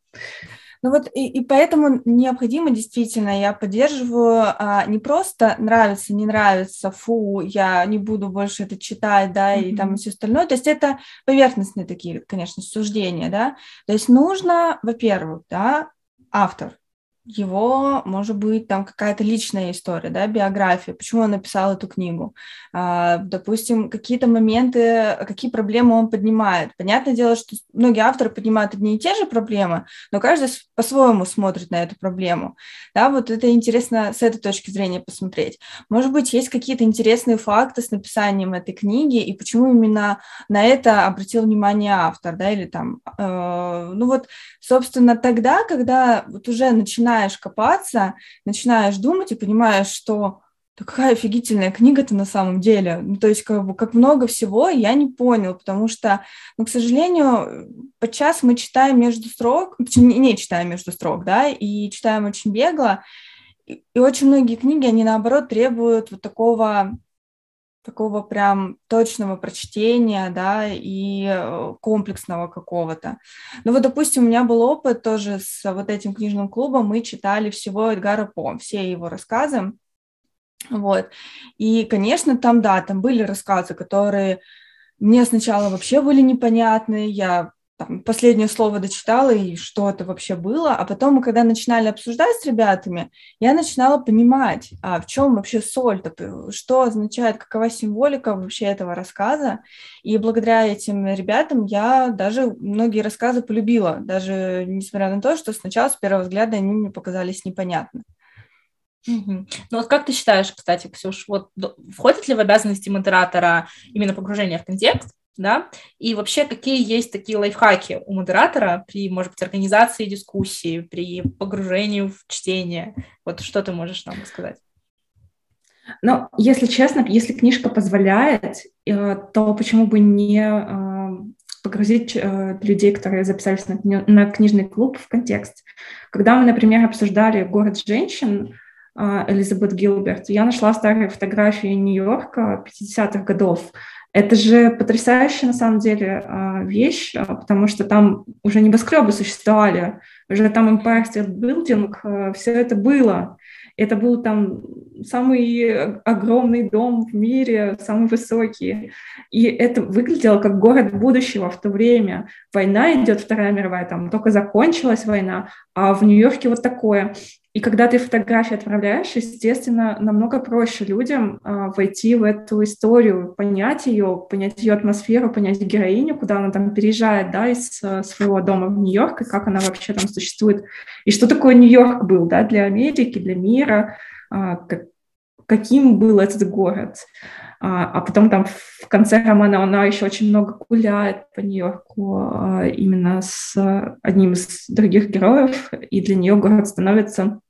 Ну вот и, и поэтому необходимо действительно, я поддерживаю а, не просто нравится, не нравится, фу, я не буду больше это читать, да, mm-hmm. и там все остальное. То есть это поверхностные такие, конечно, суждения, да. То есть нужно, во-первых, да, автор, его, может быть, там какая-то личная история, да, биография, почему он написал эту книгу, а, допустим, какие-то моменты, какие проблемы он поднимает. Понятное дело, что многие авторы поднимают одни и те же проблемы, но каждый по-своему смотрит на эту проблему, да, вот это интересно с этой точки зрения посмотреть. Может быть, есть какие-то интересные факты с написанием этой книги, и почему именно на это обратил внимание автор, да, или там, э, ну вот, собственно, тогда, когда вот уже начинает начинаешь копаться, начинаешь думать и понимаешь, что да какая офигительная книга-то на самом деле. Ну, то есть как, бы, как много всего я не понял, потому что, ну, к сожалению, подчас мы читаем между строк, не, не читаем между строк, да, и читаем очень бегло, и, и очень многие книги, они, наоборот, требуют вот такого такого прям точного прочтения, да, и э, комплексного какого-то. Ну вот, допустим, у меня был опыт тоже с вот этим книжным клубом, мы читали всего Эдгара По, все его рассказы, вот, и, конечно, там, да, там были рассказы, которые мне сначала вообще были непонятны, я там, последнее слово дочитала, и что это вообще было. А потом, когда начинали обсуждать с ребятами, я начинала понимать, а в чем вообще соль, что означает, какова символика вообще этого рассказа. И благодаря этим ребятам я даже многие рассказы полюбила, даже несмотря на то, что сначала с первого взгляда они мне показались непонятны. Угу. Ну вот как ты считаешь, кстати, Ксюш, вот входит ли в обязанности модератора именно погружение в контекст, да, и вообще какие есть такие лайфхаки у модератора при, может быть, организации дискуссии, при погружении в чтение, вот что ты можешь нам сказать? Ну, если честно, если книжка позволяет, э, то почему бы не э, погрузить э, людей, которые записались на, книжный клуб, в контекст. Когда мы, например, обсуждали «Город женщин», Элизабет Гилберт, я нашла старые фотографии Нью-Йорка 50-х годов, это же потрясающая на самом деле а, вещь, а, потому что там уже небоскребы существовали, уже там Empire State Building, а, все это было. Это был там самый огромный дом в мире, самый высокий. И это выглядело как город будущего в то время. Война идет, Вторая мировая, там только закончилась война, а в Нью-Йорке вот такое. И когда ты фотографии отправляешь, естественно, намного проще людям а, войти в эту историю, понять ее, понять ее атмосферу, понять героиню, куда она там переезжает, да, из а, своего дома в Нью-Йорк, и как она вообще там существует, и что такое Нью-Йорк был, да, для Америки, для мира, а, как, каким был этот город. А, а потом там в конце романа она еще очень много гуляет по Нью-Йорку именно с одним из других героев, и для нее город становится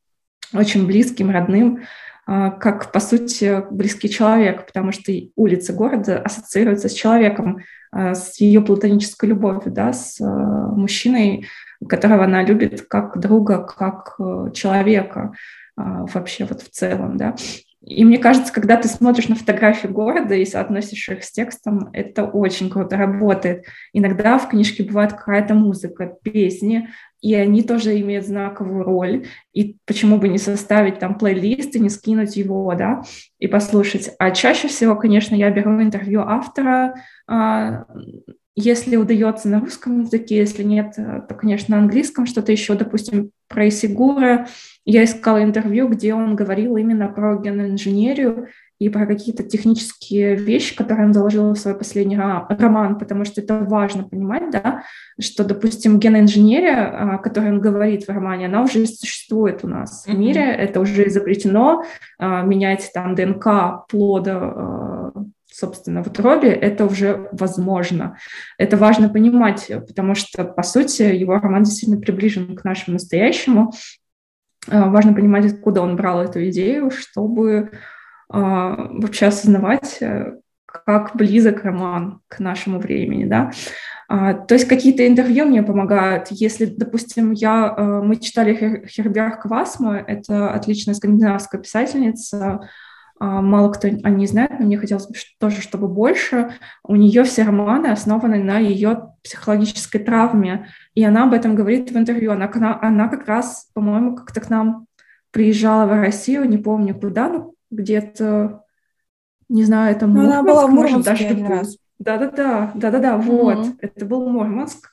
очень близким, родным, а, как, по сути, близкий человек, потому что улицы города ассоциируются с человеком, а, с ее платонической любовью, да, с а, мужчиной, которого она любит как друга, как человека вообще вот в целом, да. И мне кажется, когда ты смотришь на фотографии города и соотносишь их с текстом, это очень круто работает. Иногда в книжке бывает какая-то музыка, песни, и они тоже имеют знаковую роль. И почему бы не составить там плейлист и не скинуть его, да, и послушать. А чаще всего, конечно, я беру интервью автора, а, если удается на русском языке, если нет, то, конечно, на английском что-то еще, допустим, про Исигура. Я искала интервью, где он говорил именно про геноинженерию и про какие-то технические вещи, которые он заложил в свой последний роман, потому что это важно понимать, да, что, допустим, геноинженерия, о которой он говорит в романе, она уже существует у нас mm-hmm. в мире, это уже изобретено, а, менять там ДНК плода а, собственно, в утробе, это уже возможно. Это важно понимать, потому что, по сути, его роман действительно приближен к нашему настоящему. А, важно понимать, откуда он брал эту идею, чтобы а, вообще осознавать, э, как близок роман к нашему времени, да. А, то есть какие-то интервью мне помогают. Если, допустим, я, э, мы читали Херберг Квасма, это отличная скандинавская писательница, а, мало кто о ней знает, но мне хотелось бы тоже, чтобы больше. У нее все романы основаны на ее психологической травме, и она об этом говорит в интервью. Она, она как раз, по-моему, как-то к нам приезжала в Россию, не помню куда, ну, где-то, не знаю, это Мурманск, она была в может, даже раз. Да-да-да, да-да-да, вот, mm-hmm. это был Мурманск.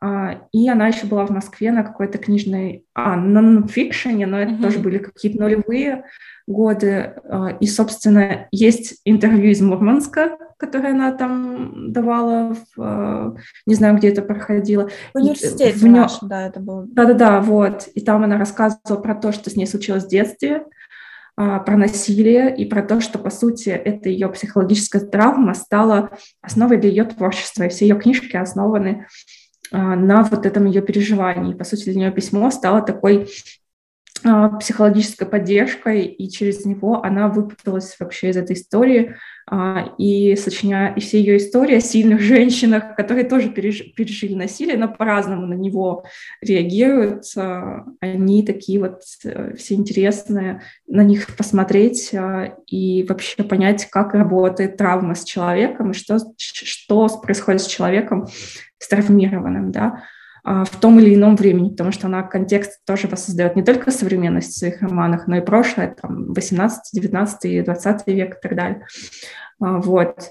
А, и она еще была в Москве на какой-то книжной, а, на нонфикшене, но это mm-hmm. тоже были какие-то нулевые годы. А, и, собственно, есть интервью из Мурманска, которое она там давала, в, а, не знаю, где это проходило. В университете в нем... нашем, да, это было. Да-да-да, вот. И там она рассказывала про то, что с ней случилось в детстве, про насилие и про то, что, по сути, это ее психологическая травма стала основой для ее творчества. И все ее книжки основаны на вот этом ее переживании. По сути, для нее письмо стало такой а, психологической поддержкой, и через него она выпуталась вообще из этой истории, а, и сочиняя и все ее истории о сильных женщинах, которые тоже пережили насилие, но по-разному на него реагируют, а, они такие вот э, все интересные, на них посмотреть и вообще понять, как работает травма с человеком, и что, что происходит с человеком с травмированным, да, а, в том или ином времени, потому что она контекст тоже воссоздает не только современность в своих романах, но и прошлое, там, 18, 19, 20 век и так далее. А, вот.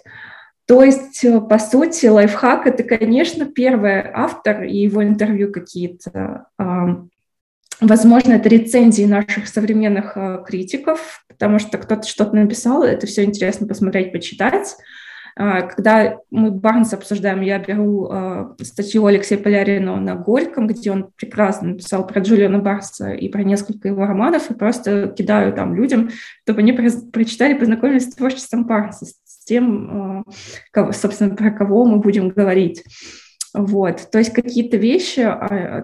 То есть, э, по сути, лайфхак — это, конечно, первый автор и его интервью какие-то. А, возможно, это рецензии наших современных критиков, потому что кто-то что-то написал, это все интересно посмотреть, почитать. А, когда мы Барнс обсуждаем, я беру а, статью Алексея Полярина на Горьком, где он прекрасно написал про Джулиана Барса и про несколько его романов, и просто кидаю там людям, чтобы они прочитали, познакомились с творчеством Барнса, с тем, а, собственно, про кого мы будем говорить. Вот, то есть какие-то вещи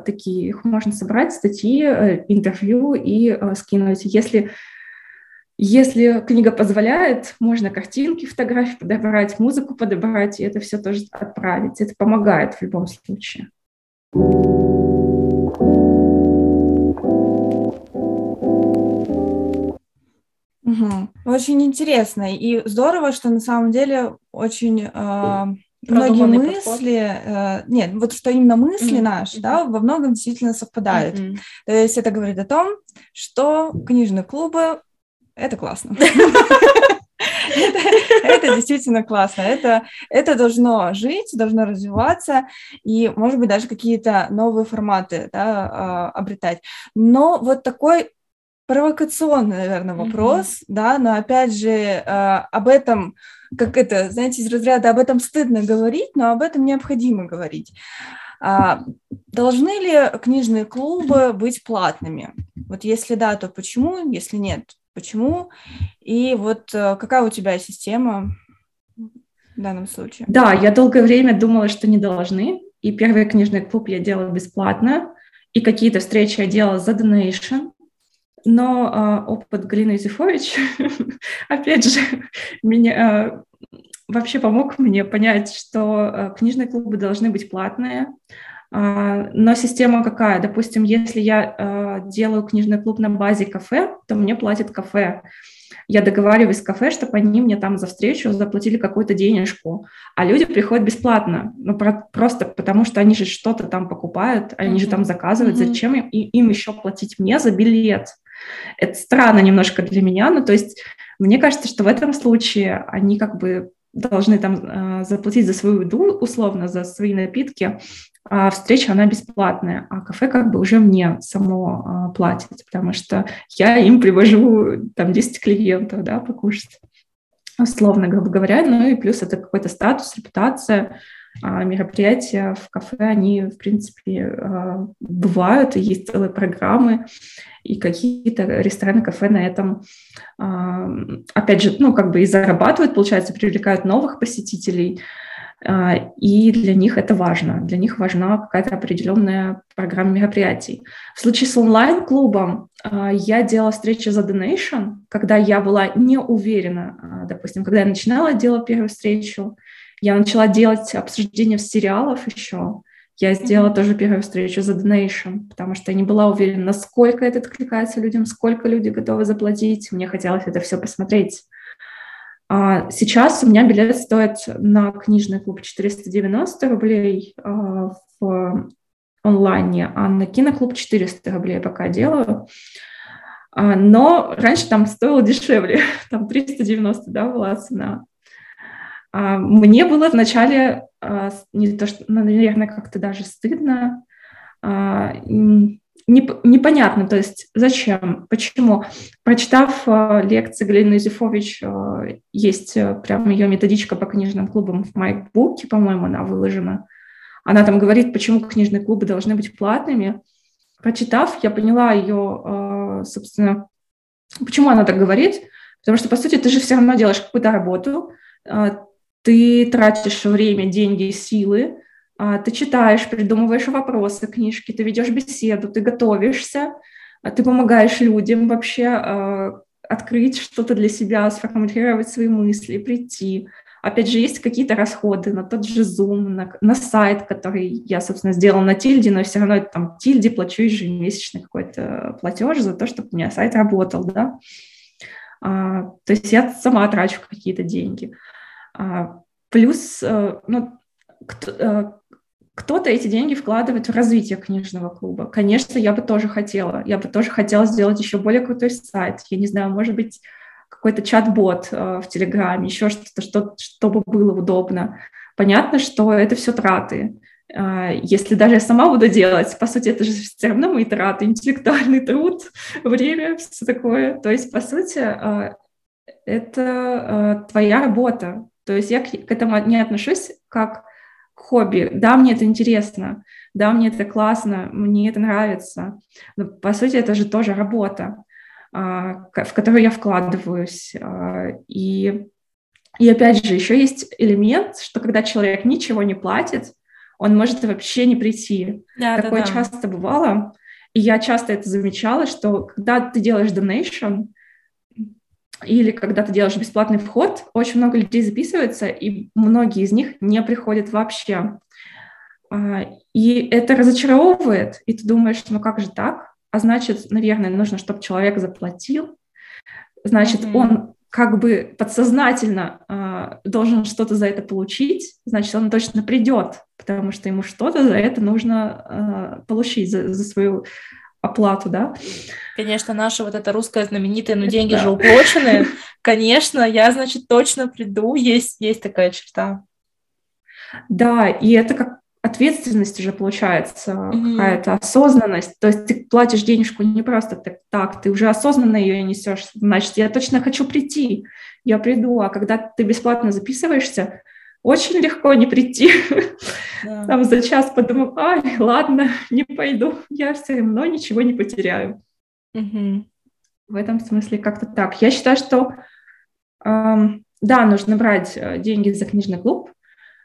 такие, их можно собрать, статьи, э, интервью и скинуть. Если если книга позволяет, можно картинки, фотографии подобрать, музыку подобрать, и это все тоже отправить. Это помогает в любом случае. Угу. Очень интересно и здорово, что на самом деле очень э, многие мысли, э, нет, вот что именно мысли mm-hmm. наши, да, во многом действительно совпадают. Mm-hmm. То есть это говорит о том, что книжные клубы это классно. Это действительно классно. Это, это должно жить, должно развиваться и, может быть, даже какие-то новые форматы да, а, обретать. Но вот такой провокационный, наверное, вопрос, mm-hmm. да, но опять же э, об этом, как это, знаете, из разряда об этом стыдно говорить, но об этом необходимо говорить. А, должны ли книжные клубы быть платными? Вот если да, то почему? Если нет, почему, и вот э, какая у тебя система в данном случае? Да, я долгое время думала, что не должны, и первый книжный клуб я делала бесплатно, и какие-то встречи я делала за donation, но э, опыт Галины Юзефович, опять же, меня э, вообще помог мне понять, что э, книжные клубы должны быть платные, но система какая? Допустим, если я а, делаю книжный клуб на базе кафе, то мне платит кафе. Я договариваюсь с кафе, чтобы они мне там за встречу заплатили какую-то денежку, а люди приходят бесплатно, ну про- просто потому что они же что-то там покупают, они mm-hmm. же там заказывают, mm-hmm. зачем им, им еще платить мне за билет? Это странно немножко для меня, ну то есть мне кажется, что в этом случае они как бы должны там э, заплатить за свою еду, условно, за свои напитки, а встреча, она бесплатная, а кафе как бы уже мне само а, платит, потому что я им привожу там 10 клиентов, да, покушать, условно говоря, ну и плюс это какой-то статус, репутация, а мероприятия в кафе, они, в принципе, а, бывают, и есть целые программы, и какие-то рестораны, кафе на этом, а, опять же, ну, как бы и зарабатывают, получается, привлекают новых посетителей, а, и для них это важно. Для них важна какая-то определенная программа мероприятий. В случае с онлайн-клубом а, я делала встречи за donation, когда я была не уверена, а, допустим, когда я начинала делать первую встречу, я начала делать обсуждение сериалов еще, я сделала mm-hmm. тоже первую встречу за donation, потому что я не была уверена, насколько это откликается людям, сколько люди готовы заплатить. Мне хотелось это все посмотреть. А сейчас у меня билет стоит на книжный клуб 490 рублей а, в онлайне, а на киноклуб 400 рублей пока делаю. А, но раньше там стоило дешевле, там 390 да, была цена. Мне было вначале не то, что, наверное, как-то даже стыдно, непонятно, то есть зачем, почему. Прочитав э, лекции Галины Юзефович, э, есть э, прям ее методичка по книжным клубам в MyBook, по-моему, она выложена. Она там говорит, почему книжные клубы должны быть платными. Прочитав, я поняла ее, собственно, почему она так говорит. Потому что, по сути, ты же все равно делаешь какую-то работу, ты тратишь время, деньги, силы, ты читаешь, придумываешь вопросы книжки, ты ведешь беседу, ты готовишься, а, ты помогаешь людям вообще а, открыть что-то для себя, сформулировать свои мысли, прийти. Опять же, есть какие-то расходы на тот же Zoom, на, на сайт, который я, собственно, сделала на Тильде, но все равно это там Тильде плачу ежемесячный какой-то платеж за то, чтобы у меня сайт работал, да. А, то есть я сама трачу какие-то деньги. А, плюс, э, ну, кто, э, кто-то эти деньги вкладывает в развитие книжного клуба. Конечно, я бы тоже хотела. Я бы тоже хотела сделать еще более крутой сайт. Я не знаю, может быть, какой-то чат-бот э, в Телеграме, еще что-то, что, чтобы было удобно. Понятно, что это все траты. Э, если даже я сама буду делать, по сути, это же все равно мои траты, интеллектуальный труд, время, все такое. То есть, по сути, э, это твоя работа. То есть я к этому не отношусь как хобби. Да, мне это интересно, да, мне это классно, мне это нравится. Но, по сути, это же тоже работа, а, в которую я вкладываюсь. А, и, и опять же, еще есть элемент, что когда человек ничего не платит, он может вообще не прийти. Да, Такое да, да. часто бывало. И я часто это замечала, что когда ты делаешь donation, или когда ты делаешь бесплатный вход, очень много людей записывается, и многие из них не приходят вообще. А, и это разочаровывает, и ты думаешь, ну как же так? А значит, наверное, нужно, чтобы человек заплатил. Значит, mm-hmm. он как бы подсознательно э, должен что-то за это получить, значит, он точно придет, потому что ему что-то за это нужно э, получить, за, за свою оплату, да. Конечно, наша вот эта русская знаменитая, но деньги да. же уплочены. Конечно, я, значит, точно приду, есть, есть такая черта. Да, и это как ответственность уже получается, mm-hmm. какая-то осознанность. То есть ты платишь денежку не просто так, так, ты уже осознанно ее несешь. Значит, я точно хочу прийти, я приду. А когда ты бесплатно записываешься, очень легко не прийти. Да. Там за час подумал, ай, ладно, не пойду, я все равно ничего не потеряю. Угу. В этом смысле как-то так. Я считаю, что эм, да, нужно брать э, деньги за книжный клуб,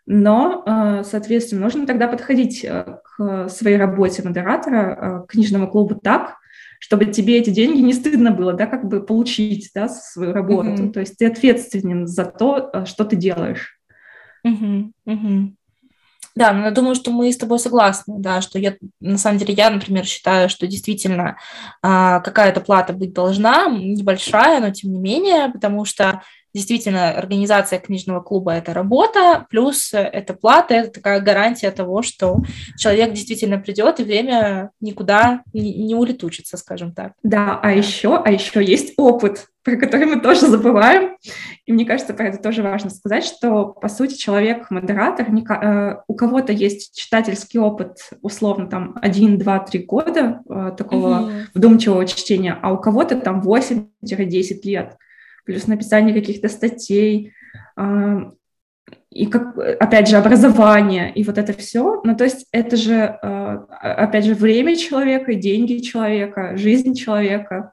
но, э, соответственно, нужно тогда подходить э, к своей работе модератора, к книжному клубу так, чтобы тебе эти деньги не стыдно было, да, как бы получить, да, свою работу. Mm-hmm. То есть ты ответственен за то, что ты делаешь. Угу, угу. Да, но я думаю, что мы с тобой согласны, да, что я, на самом деле, я, например, считаю, что действительно а, какая-то плата быть должна, небольшая, но тем не менее, потому что действительно организация книжного клуба – это работа, плюс это плата, это такая гарантия того, что человек действительно придет и время никуда не, улетучится, скажем так. Да, а еще, а еще есть опыт, про который мы тоже забываем. И мне кажется, про это тоже важно сказать, что, по сути, человек-модератор, э, у кого-то есть читательский опыт, условно, там, один, два, три года э, такого mm-hmm. вдумчивого чтения, а у кого-то там 8-10 лет плюс написание каких-то статей, а, и как, опять же, образование, и вот это все. Ну, то есть это же, а, опять же, время человека, деньги человека, жизнь человека.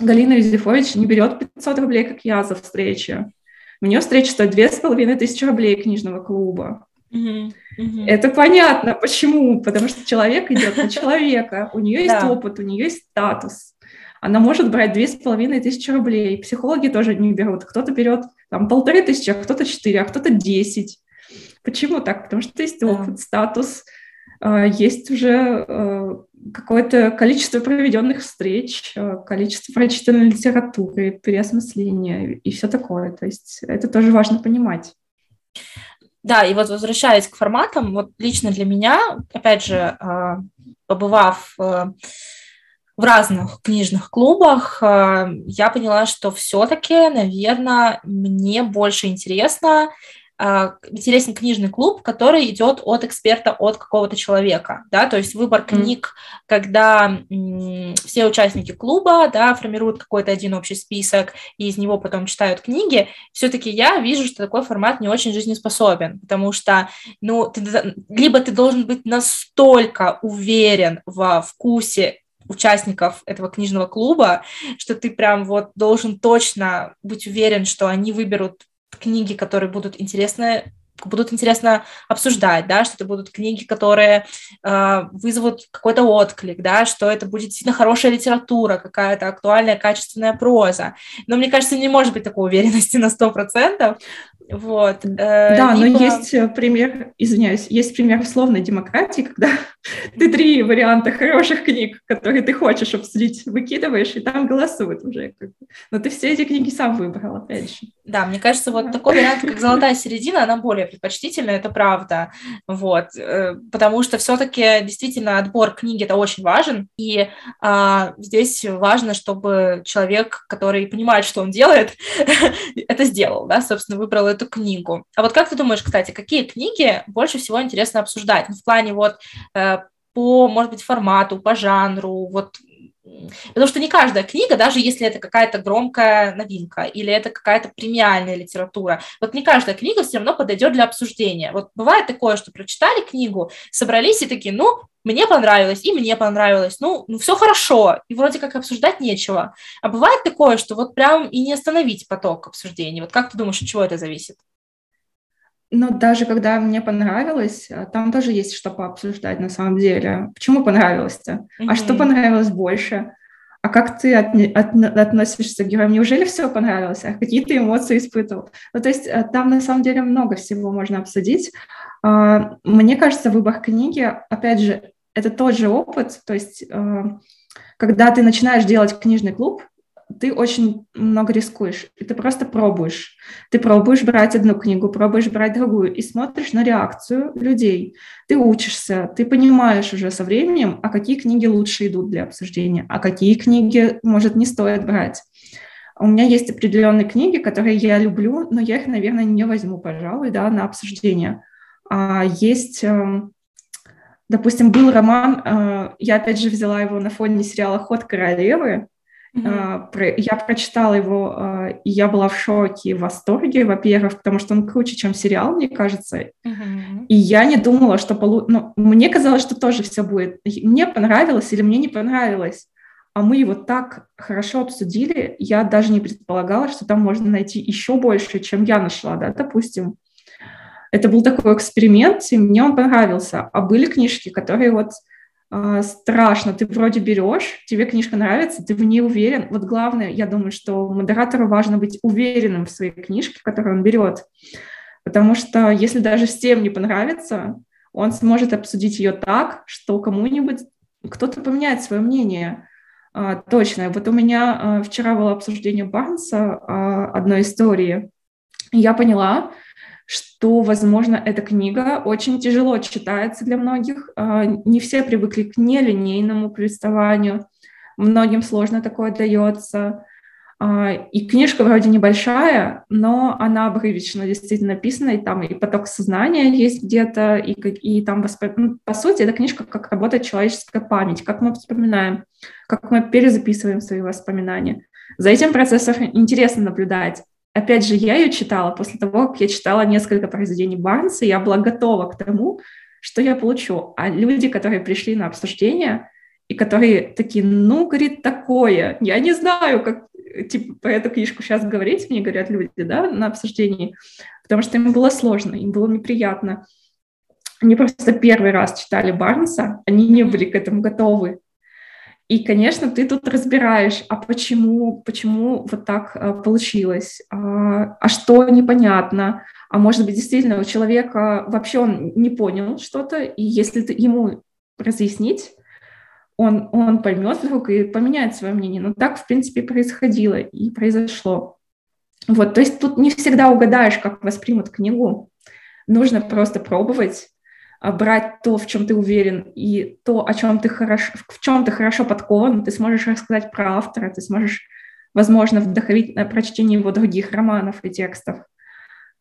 Галина Юзефович не берет 500 рублей, как я, за встречу. У нее встреча стоит две с половиной тысячи рублей книжного клуба. Mm-hmm. Mm-hmm. Это понятно. Почему? Потому что человек идет на человека, у нее есть опыт, у нее есть статус она может брать две с половиной тысячи рублей. Психологи тоже не берут. Кто-то берет там полторы тысячи, а кто-то четыре, а кто-то десять. Почему так? Потому что есть опыт, статус, а, есть уже а, какое-то количество проведенных встреч, а, количество прочитанной литературы, переосмысления и все такое. То есть это тоже важно понимать. Да, и вот возвращаясь к форматам, вот лично для меня, опять же, побывав в разных книжных клубах, э, я поняла, что все-таки, наверное, мне больше интересно э, интересен книжный клуб, который идет от эксперта, от какого-то человека, да, то есть выбор книг, когда м, все участники клуба, да, формируют какой-то один общий список и из него потом читают книги, все-таки я вижу, что такой формат не очень жизнеспособен, потому что, ну, ты, либо ты должен быть настолько уверен во вкусе участников этого книжного клуба, что ты прям вот должен точно быть уверен, что они выберут книги, которые будут интересны будут интересно обсуждать, да, что это будут книги, которые э, вызовут какой-то отклик, да, что это будет действительно хорошая литература, какая-то актуальная, качественная проза. Но мне кажется, не может быть такой уверенности на сто процентов. Вот. Э, да, либо... но есть э, пример, извиняюсь, есть пример условной демократии, когда ты три варианта хороших книг, которые ты хочешь обсудить, выкидываешь, и там голосуют уже. Но ты все эти книги сам выбрал, опять же. Да, мне кажется, вот такой вариант, как «Золотая середина», она более предпочтительна, это правда. Вот. Э, потому что все-таки действительно отбор книги – это очень важен, и а, здесь важно, чтобы человек, который понимает, что он делает, это сделал, да, собственно, выбрал эту книгу. А вот как ты думаешь, кстати, какие книги больше всего интересно обсуждать? Ну, в плане вот э, по, может быть, формату, по жанру, вот Потому что не каждая книга, даже если это какая-то громкая новинка или это какая-то премиальная литература, вот не каждая книга все равно подойдет для обсуждения. Вот бывает такое, что прочитали книгу, собрались и такие, ну, мне понравилось, и мне понравилось, ну, ну все хорошо, и вроде как обсуждать нечего. А бывает такое, что вот прям и не остановить поток обсуждений. Вот как ты думаешь, от чего это зависит? Ну, даже когда мне понравилось, а, там тоже есть что пообсуждать на самом деле. Почему понравилось-то? Mm-hmm. А что понравилось больше? А как ты от, от, относишься к героям? Неужели все понравилось? А какие ты эмоции испытывал? Ну, то есть э, там на самом деле много всего можно обсудить. А, мне кажется, выбор книги, опять же, это тот же опыт. То есть э, когда ты начинаешь делать книжный клуб, ты очень много рискуешь, и ты просто пробуешь. Ты пробуешь брать одну книгу, пробуешь брать другую, и смотришь на реакцию людей. Ты учишься, ты понимаешь уже со временем, а какие книги лучше идут для обсуждения, а какие книги, может, не стоит брать. У меня есть определенные книги, которые я люблю, но я их, наверное, не возьму, пожалуй, да, на обсуждение. А есть, эм, допустим, был роман, э, я опять же взяла его на фоне сериала «Ход королевы», Mm-hmm. Я прочитала его, а, и я была в шоке и в восторге, во-первых, потому что он круче, чем сериал, мне кажется. Mm-hmm. И я не думала, что... Полу... Ну, мне казалось, что тоже все будет. Мне понравилось или мне не понравилось. А мы его так хорошо обсудили, я даже не предполагала, что там можно найти еще больше, чем я нашла, да, допустим. Это был такой эксперимент, и мне он понравился. А были книжки, которые вот а, страшно. Ты вроде берешь, тебе книжка нравится, ты в ней уверен. Вот главное, я думаю, что модератору важно быть уверенным в своей книжке, которую он берет. Потому что если даже всем не понравится, он сможет обсудить ее так, что кому-нибудь кто-то поменяет свое мнение. А, точно. Вот у меня а, вчера было обсуждение Барнса а, одной истории. Я поняла, что, возможно, эта книга очень тяжело читается для многих. А, не все привыкли к нелинейному повествованию. Многим сложно такое дается. А, и книжка вроде небольшая, но она обрывочно действительно написана, и там и поток сознания есть где-то, и, и там, восп... ну, по сути, эта книжка, как работает человеческая память, как мы вспоминаем, как мы перезаписываем свои воспоминания. За этим процессом интересно наблюдать. Опять же, я ее читала после того, как я читала несколько произведений Барнса, я была готова к тому, что я получу. А люди, которые пришли на обсуждение, и которые такие, ну, говорит, такое, я не знаю, как, типа, про эту книжку сейчас говорить, мне говорят люди, да, на обсуждении, потому что им было сложно, им было неприятно. Они просто первый раз читали Барнса, они не были к этому готовы. И, конечно, ты тут разбираешь, а почему, почему вот так а, получилось, а, а что непонятно, а может быть, действительно, у человека вообще он не понял что-то, и если ты ему разъяснить, он, он поймет вдруг и поменяет свое мнение. Но так, в принципе, происходило и произошло. Вот, то есть тут не всегда угадаешь, как воспримут книгу. Нужно просто пробовать, брать то, в чем ты уверен, и то, о чем ты хорошо, в чем ты хорошо подкован. Ты сможешь рассказать про автора, ты сможешь, возможно, вдохновить на прочтение его других романов и текстов.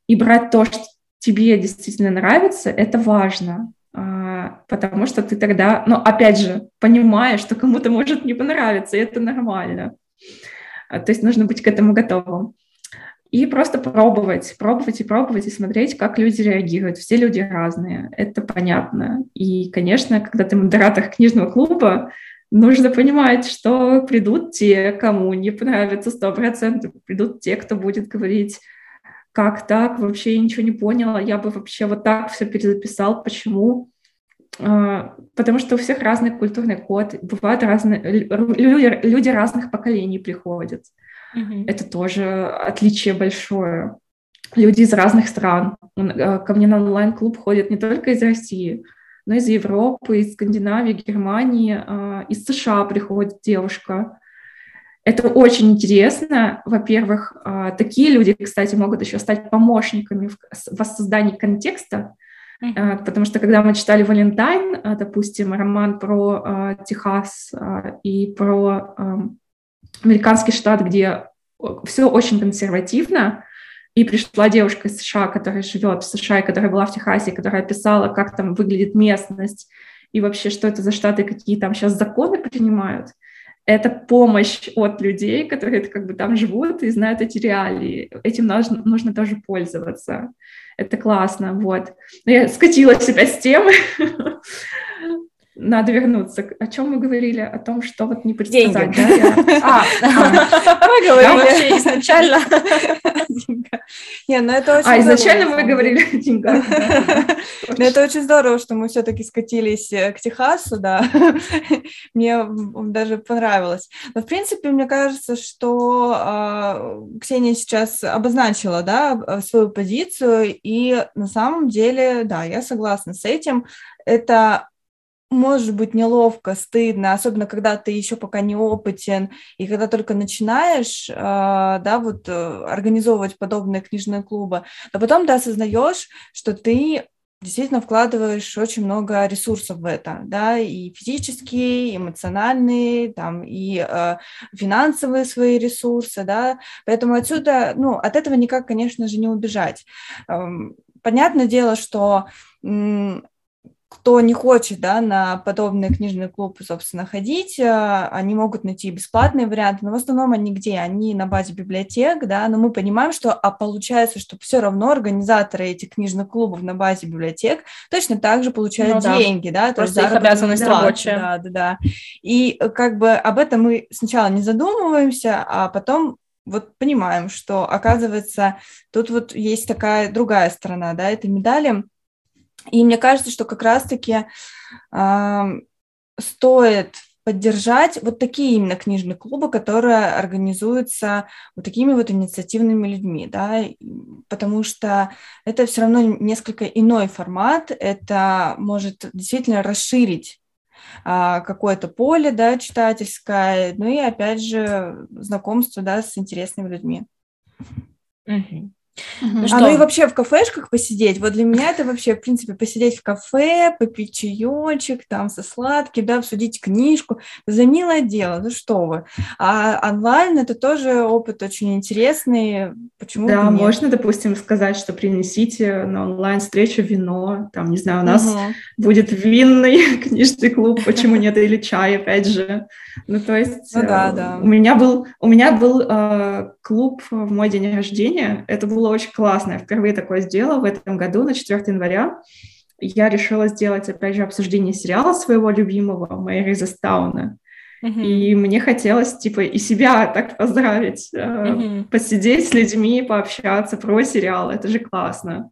И брать то, что тебе действительно нравится, это важно. А, потому что ты тогда, ну, опять же, понимаешь, что кому-то может не понравиться, и это нормально. А, то есть нужно быть к этому готовым. И просто пробовать, пробовать и пробовать, и смотреть, как люди реагируют. Все люди разные, это понятно. И, конечно, когда ты модератор книжного клуба, нужно понимать, что придут те, кому не понравится сто процентов, придут те, кто будет говорить, как так, вообще я ничего не поняла, я бы вообще вот так все перезаписал, почему? А, потому что у всех разный культурный код, бывают разные, люди, люди разных поколений приходят. Mm-hmm. Это тоже отличие большое. Люди из разных стран. А, ко мне на онлайн-клуб ходят не только из России, но и из Европы, из Скандинавии, Германии, а, из США приходит девушка. Это очень интересно. Во-первых, а, такие люди, кстати, могут еще стать помощниками в воссоздании контекста, mm-hmm. потому что когда мы читали «Валентайн», а, допустим, роман про Техас и про американский штат, где все очень консервативно, и пришла девушка из США, которая живет в США, и которая была в Техасе, которая описала, как там выглядит местность, и вообще, что это за штаты, какие там сейчас законы принимают – это помощь от людей, которые как бы там живут и знают эти реалии. Этим нужно, нужно тоже пользоваться. Это классно, вот. Но я скатилась опять с темы. Надо вернуться. О чем мы говорили? О том, что вот не предсказать. Деньги. Да? А, мы говорили вообще изначально. Не, ну это очень А, изначально мы говорили о деньгах. Ну это очень здорово, что мы все-таки скатились э, к Техасу, да. Мне даже понравилось. Но, в принципе, мне кажется, что а, Ксения сейчас обозначила, да, свою позицию, и на самом деле, да, я согласна с этим. Это может быть неловко, стыдно, особенно когда ты еще пока не опытен, и когда только начинаешь, э, да, вот э, организовывать подобные книжные клубы, но потом ты осознаешь, что ты действительно вкладываешь очень много ресурсов в это, да, и физические, эмоциональные, там, и э, финансовые свои ресурсы, да, поэтому отсюда, ну, от этого никак, конечно же, не убежать. Эм, понятное дело, что кто не хочет да, на подобные книжные клубы, собственно, ходить, э, они могут найти бесплатные варианты, но в основном они где? Они на базе библиотек, да, но мы понимаем, что, а получается, что все равно организаторы этих книжных клубов на базе библиотек точно так же получают ну, деньги, да, да просто их обязанность рабочая. Да, да, да. И э, как бы об этом мы сначала не задумываемся, а потом вот понимаем, что, оказывается, тут вот есть такая другая сторона, да, этой медали, и мне кажется, что как раз-таки э, стоит поддержать вот такие именно книжные клубы, которые организуются вот такими вот инициативными людьми, да, потому что это все равно несколько иной формат, это может действительно расширить а, какое-то поле, да, читательское, ну и опять же знакомство, да, с интересными людьми. Угу. Ну, а ну и вообще в кафешках посидеть, вот для меня это вообще, в принципе, посидеть в кафе, попить чаечек, там со сладким, да, обсудить книжку, за милое дело, ну что вы. А онлайн это тоже опыт очень интересный, почему Да, можно, допустим, сказать, что принесите на онлайн-встречу вино, там, не знаю, у нас угу. будет винный книжный клуб, почему нет, или чай, опять же. Ну, то есть ну, да, э, да. у меня был, у меня был э, клуб в мой день рождения, это был было очень классно. Я впервые такое сделала в этом году, на 4 января. Я решила сделать, опять же, обсуждение сериала своего любимого, Мэри Застауна. Uh-huh. И мне хотелось, типа, и себя так поздравить, uh-huh. посидеть с людьми, пообщаться про сериал. Это же классно.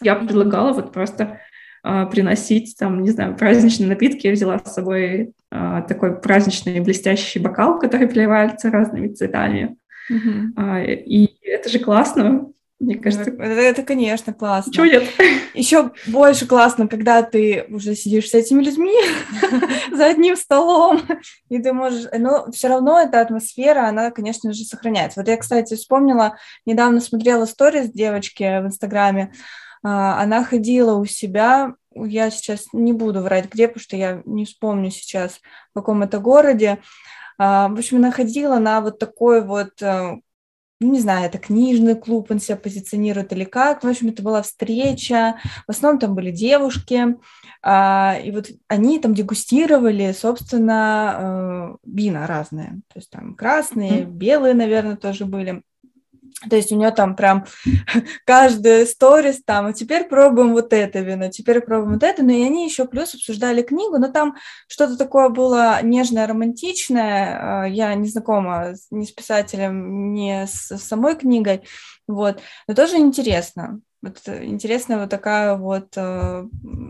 Я предлагала вот просто э, приносить, там, не знаю, праздничные напитки. Я взяла с собой э, такой праздничный блестящий бокал, который переливается разными цветами. Uh-huh. Э, и это же классно. Мне кажется, это, это, конечно, классно. Чего нет? Еще больше классно, когда ты уже сидишь с этими людьми за одним столом, и ты можешь... Но все равно эта атмосфера, она, конечно же, сохраняется. Вот я, кстати, вспомнила, недавно смотрела сторис девочки в Инстаграме, а, она ходила у себя, я сейчас не буду врать где, потому что я не вспомню сейчас, в каком это городе, а, в общем, она ходила на вот такой вот э, ну, не знаю, это книжный клуб, он себя позиционирует или как. В общем, это была встреча, в основном там были девушки, а, и вот они там дегустировали, собственно, э, вина разные, то есть там красные, белые, наверное, тоже были. То есть у нее там прям каждая сторис там, а теперь пробуем вот это вино, теперь пробуем вот это, но и они еще плюс обсуждали книгу, но там что-то такое было нежное, романтичное, а, я не знакома ни с писателем, ни с самой книгой, вот, но тоже интересно. Вот э, интересная вот такая вот э,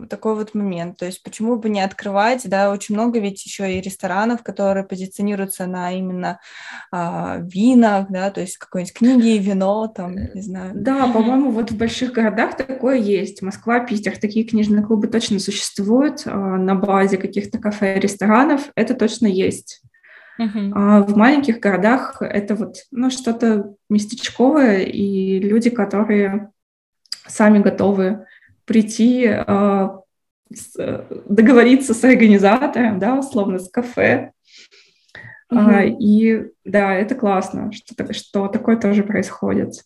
такой вот момент. То есть почему бы не открывать, да, очень много ведь еще и ресторанов, которые позиционируются на именно э, винах, да, то есть какой-нибудь книги и вино, там, э, не знаю. Да, по-моему, вот в больших городах такое есть. Москва, Питер, такие книжные клубы точно существуют э, на базе каких-то кафе, ресторанов. Это точно есть. Uh-huh. А в маленьких городах это вот ну, что-то местечковое, и люди, которые сами готовы прийти, а, договориться с организатором, да, условно, с кафе. Mm-hmm. И да, это классно, что, что такое тоже происходит.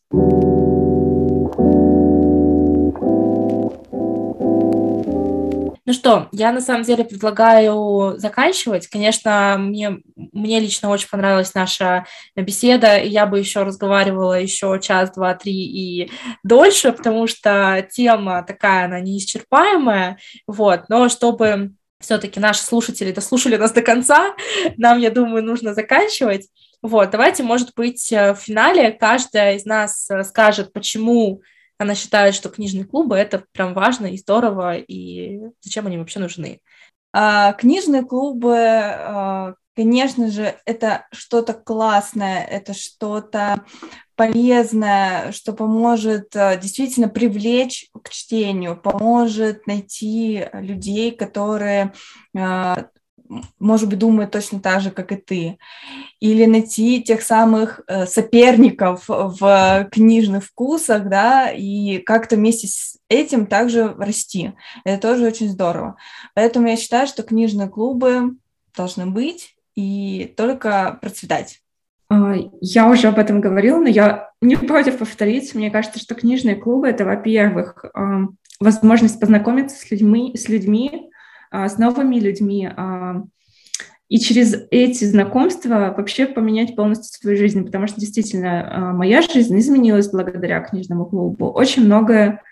Ну что, я на самом деле предлагаю заканчивать. Конечно, мне, мне лично очень понравилась наша беседа, и я бы еще разговаривала еще час, два, три и дольше, потому что тема такая, она неисчерпаемая, вот, но чтобы все-таки наши слушатели дослушали нас до конца, нам, я думаю, нужно заканчивать. Вот, давайте, может быть, в финале каждая из нас скажет, почему она считает, что книжные клубы это прям важно и здорово, и зачем они вообще нужны. А, книжные клубы, а, конечно же, это что-то классное, это что-то полезное, что поможет а, действительно привлечь к чтению, поможет найти людей, которые а, может быть, думает точно так же, как и ты, или найти тех самых э, соперников в книжных вкусах, да, и как-то вместе с этим также расти. Это тоже очень здорово. Поэтому я считаю, что книжные клубы должны быть и только процветать. А, я уже об этом говорила, но я не против повторить. Мне кажется, что книжные клубы — это, во-первых, возможность познакомиться с людьми, с людьми, а, с новыми людьми, а, и через эти знакомства вообще поменять полностью свою жизнь, потому что действительно а, моя жизнь изменилась благодаря книжному клубу. Очень многое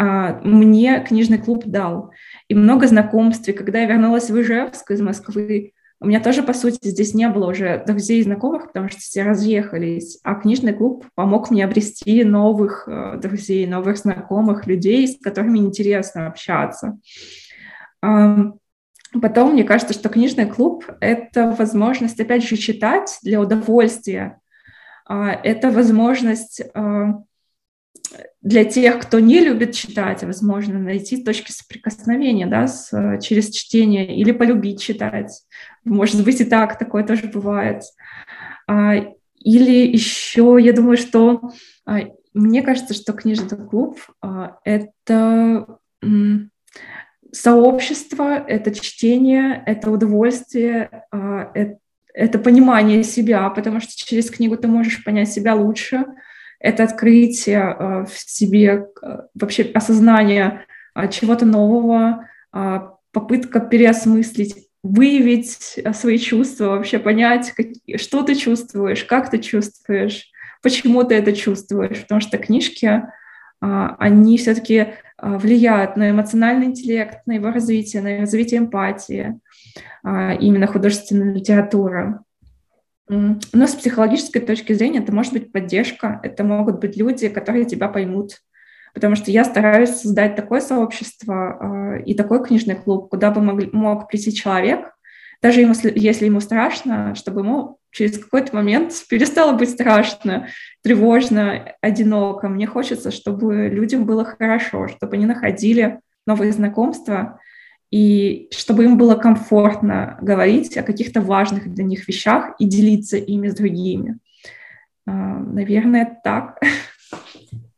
мне книжный клуб дал, и много знакомств. И когда я вернулась в Ижевск из Москвы, у меня тоже, по сути, здесь не было уже друзей и знакомых, потому что все разъехались, а книжный клуб помог мне обрести новых друзей, новых знакомых, людей, с которыми интересно общаться. Потом, мне кажется, что книжный клуб — это возможность, опять же, читать для удовольствия. А, это возможность а, для тех, кто не любит читать, возможно, найти точки соприкосновения да, с, через чтение или полюбить читать. Может быть, и так, такое тоже бывает. А, или еще, я думаю, что мне кажется, что книжный клуб — это сообщество, это чтение, это удовольствие, а, это понимание себя, потому что через книгу ты можешь понять себя лучше, это открытие а, в себе, вообще осознание а, чего-то нового, попытка переосмыслить, выявить свои чувства, вообще понять, что ты чувствуешь, как ты чувствуешь, почему ты это чувствуешь, потому что книжки, они все-таки влияют на эмоциональный интеллект, на его развитие, на развитие эмпатии, а, именно художественная литература. Но с психологической точки зрения это может быть поддержка, это могут быть люди, которые тебя поймут. Потому что я стараюсь создать такое сообщество а, и такой книжный клуб, куда бы мог, мог прийти человек, даже ему, если ему страшно, чтобы ему через какой-то момент перестало быть страшно, тревожно, одиноко. Мне хочется, чтобы людям было хорошо, чтобы они находили новые знакомства, и чтобы им было комфортно говорить о каких-то важных для них вещах и делиться ими с другими. А, наверное, так.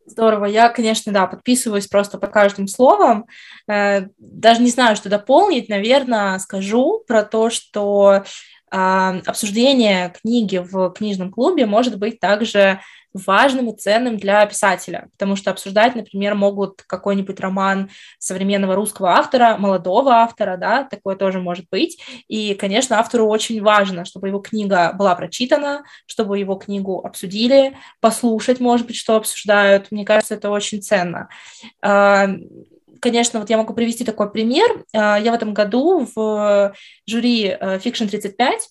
Здорово. Я, конечно, да, подписываюсь просто по каждым словам. Э, даже не знаю, что дополнить. Наверное, скажу про то, что обсуждение книги в книжном клубе может быть также важным и ценным для писателя, потому что обсуждать, например, могут какой-нибудь роман современного русского автора, молодого автора, да, такое тоже может быть. И, конечно, автору очень важно, чтобы его книга была прочитана, чтобы его книгу обсудили, послушать, может быть, что обсуждают. Мне кажется, это очень ценно а, конечно, вот я могу привести такой пример. А, я в этом году в жюри э, Fiction 35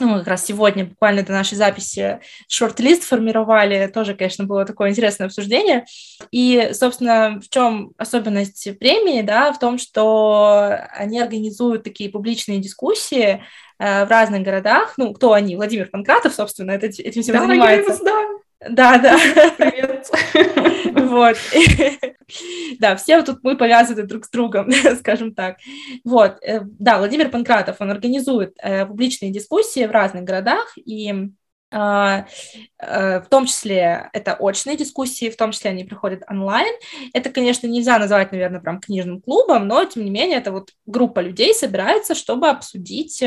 ну, мы как раз сегодня, буквально до нашей записи, шорт-лист формировали, тоже, конечно, было такое интересное обсуждение. И, собственно, в чем особенность премии, да, в том, что они организуют такие публичные дискуссии э, в разных городах. Ну, кто они? Владимир Панкратов, собственно, это, этим всем да, занимается. Я его знаю. Да, да. Привет. Вот. Да, все тут мы повязаны друг с другом, скажем так. Вот, э, да, Владимир Панкратов, он организует э, публичные дискуссии в разных городах, и а, э, в том числе это очные дискуссии, в том числе они приходят онлайн. Это, конечно, нельзя назвать, наверное, прям книжным клубом, но, тем не менее, это вот группа людей собирается, чтобы обсудить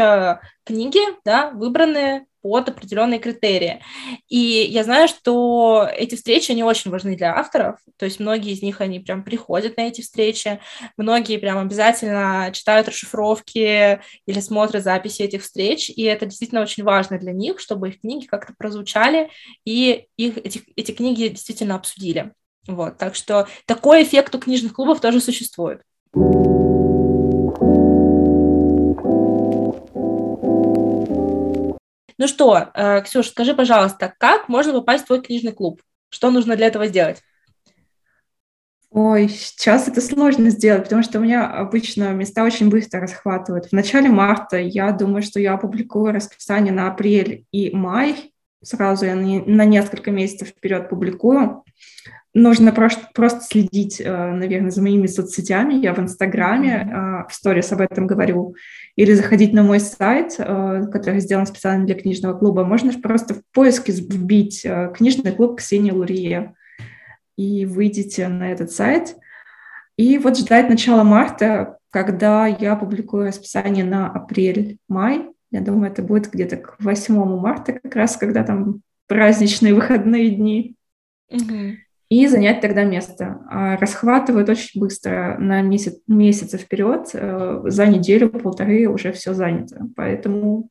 книги, да, выбранные под определенные критерии. И я знаю, что эти встречи, они очень важны для авторов, то есть многие из них, они прям приходят на эти встречи, многие прям обязательно читают расшифровки или смотрят записи этих встреч, и это действительно очень важно для них, чтобы их книги как-то прозвучали, и их, эти, эти книги действительно обсудили. Вот, так что такой эффект у книжных клубов тоже существует. Ну что, э, Ксюш, скажи, пожалуйста, как можно попасть в твой книжный клуб? Что нужно для этого сделать? Ой, сейчас это сложно сделать, потому что у меня обычно места очень быстро расхватывают. В начале марта я думаю, что я опубликую расписание на апрель и май. Сразу я на несколько месяцев вперед публикую. Нужно просто, просто следить, э, наверное, за моими соцсетями. Я в Инстаграме э, в сторис об этом говорю. Или заходить на мой сайт, э, который сделан специально для книжного клуба. Можно просто в поиске вбить «Книжный клуб Ксении Лурье» и выйдете на этот сайт. И вот ждать начала марта, когда я публикую расписание на апрель-май. Я думаю, это будет где-то к 8 марта, как раз когда там праздничные выходные дни. Угу и занять тогда место. А расхватывают очень быстро на месяц, месяцы вперед, э, за неделю-полторы уже все занято. Поэтому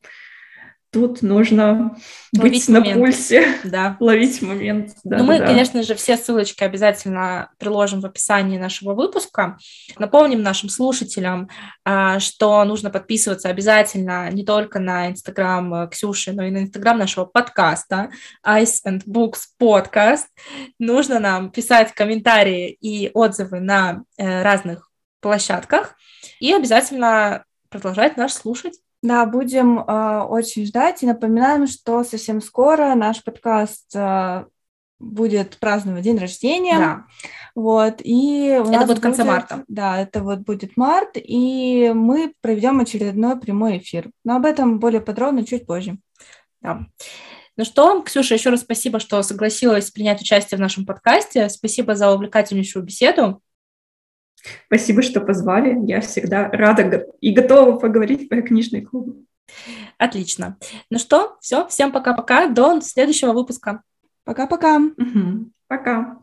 тут нужно ловить быть момент. на пульсе, да. ловить момент. Да, ну, мы, да. конечно же, все ссылочки обязательно приложим в описании нашего выпуска. Напомним нашим слушателям, а, что нужно подписываться обязательно не только на Инстаграм э, Ксюши, но и на Инстаграм нашего подкаста Ice and Books Podcast. Нужно нам писать комментарии и отзывы на э, разных площадках и обязательно продолжать нас слушать. Да, будем э, очень ждать и напоминаем, что совсем скоро наш подкаст э, будет праздновать день рождения. Да. Вот, и у это нас будет в конце марта. Да, это вот будет март, и мы проведем очередной прямой эфир. Но об этом более подробно чуть позже. Да. Ну что, Ксюша, еще раз спасибо, что согласилась принять участие в нашем подкасте. Спасибо за увлекательнейшую беседу. Спасибо, что позвали. Я всегда рада и готова поговорить про книжный клуб. Отлично. Ну что, все, всем пока-пока. До следующего выпуска. Пока-пока. Угу. Пока.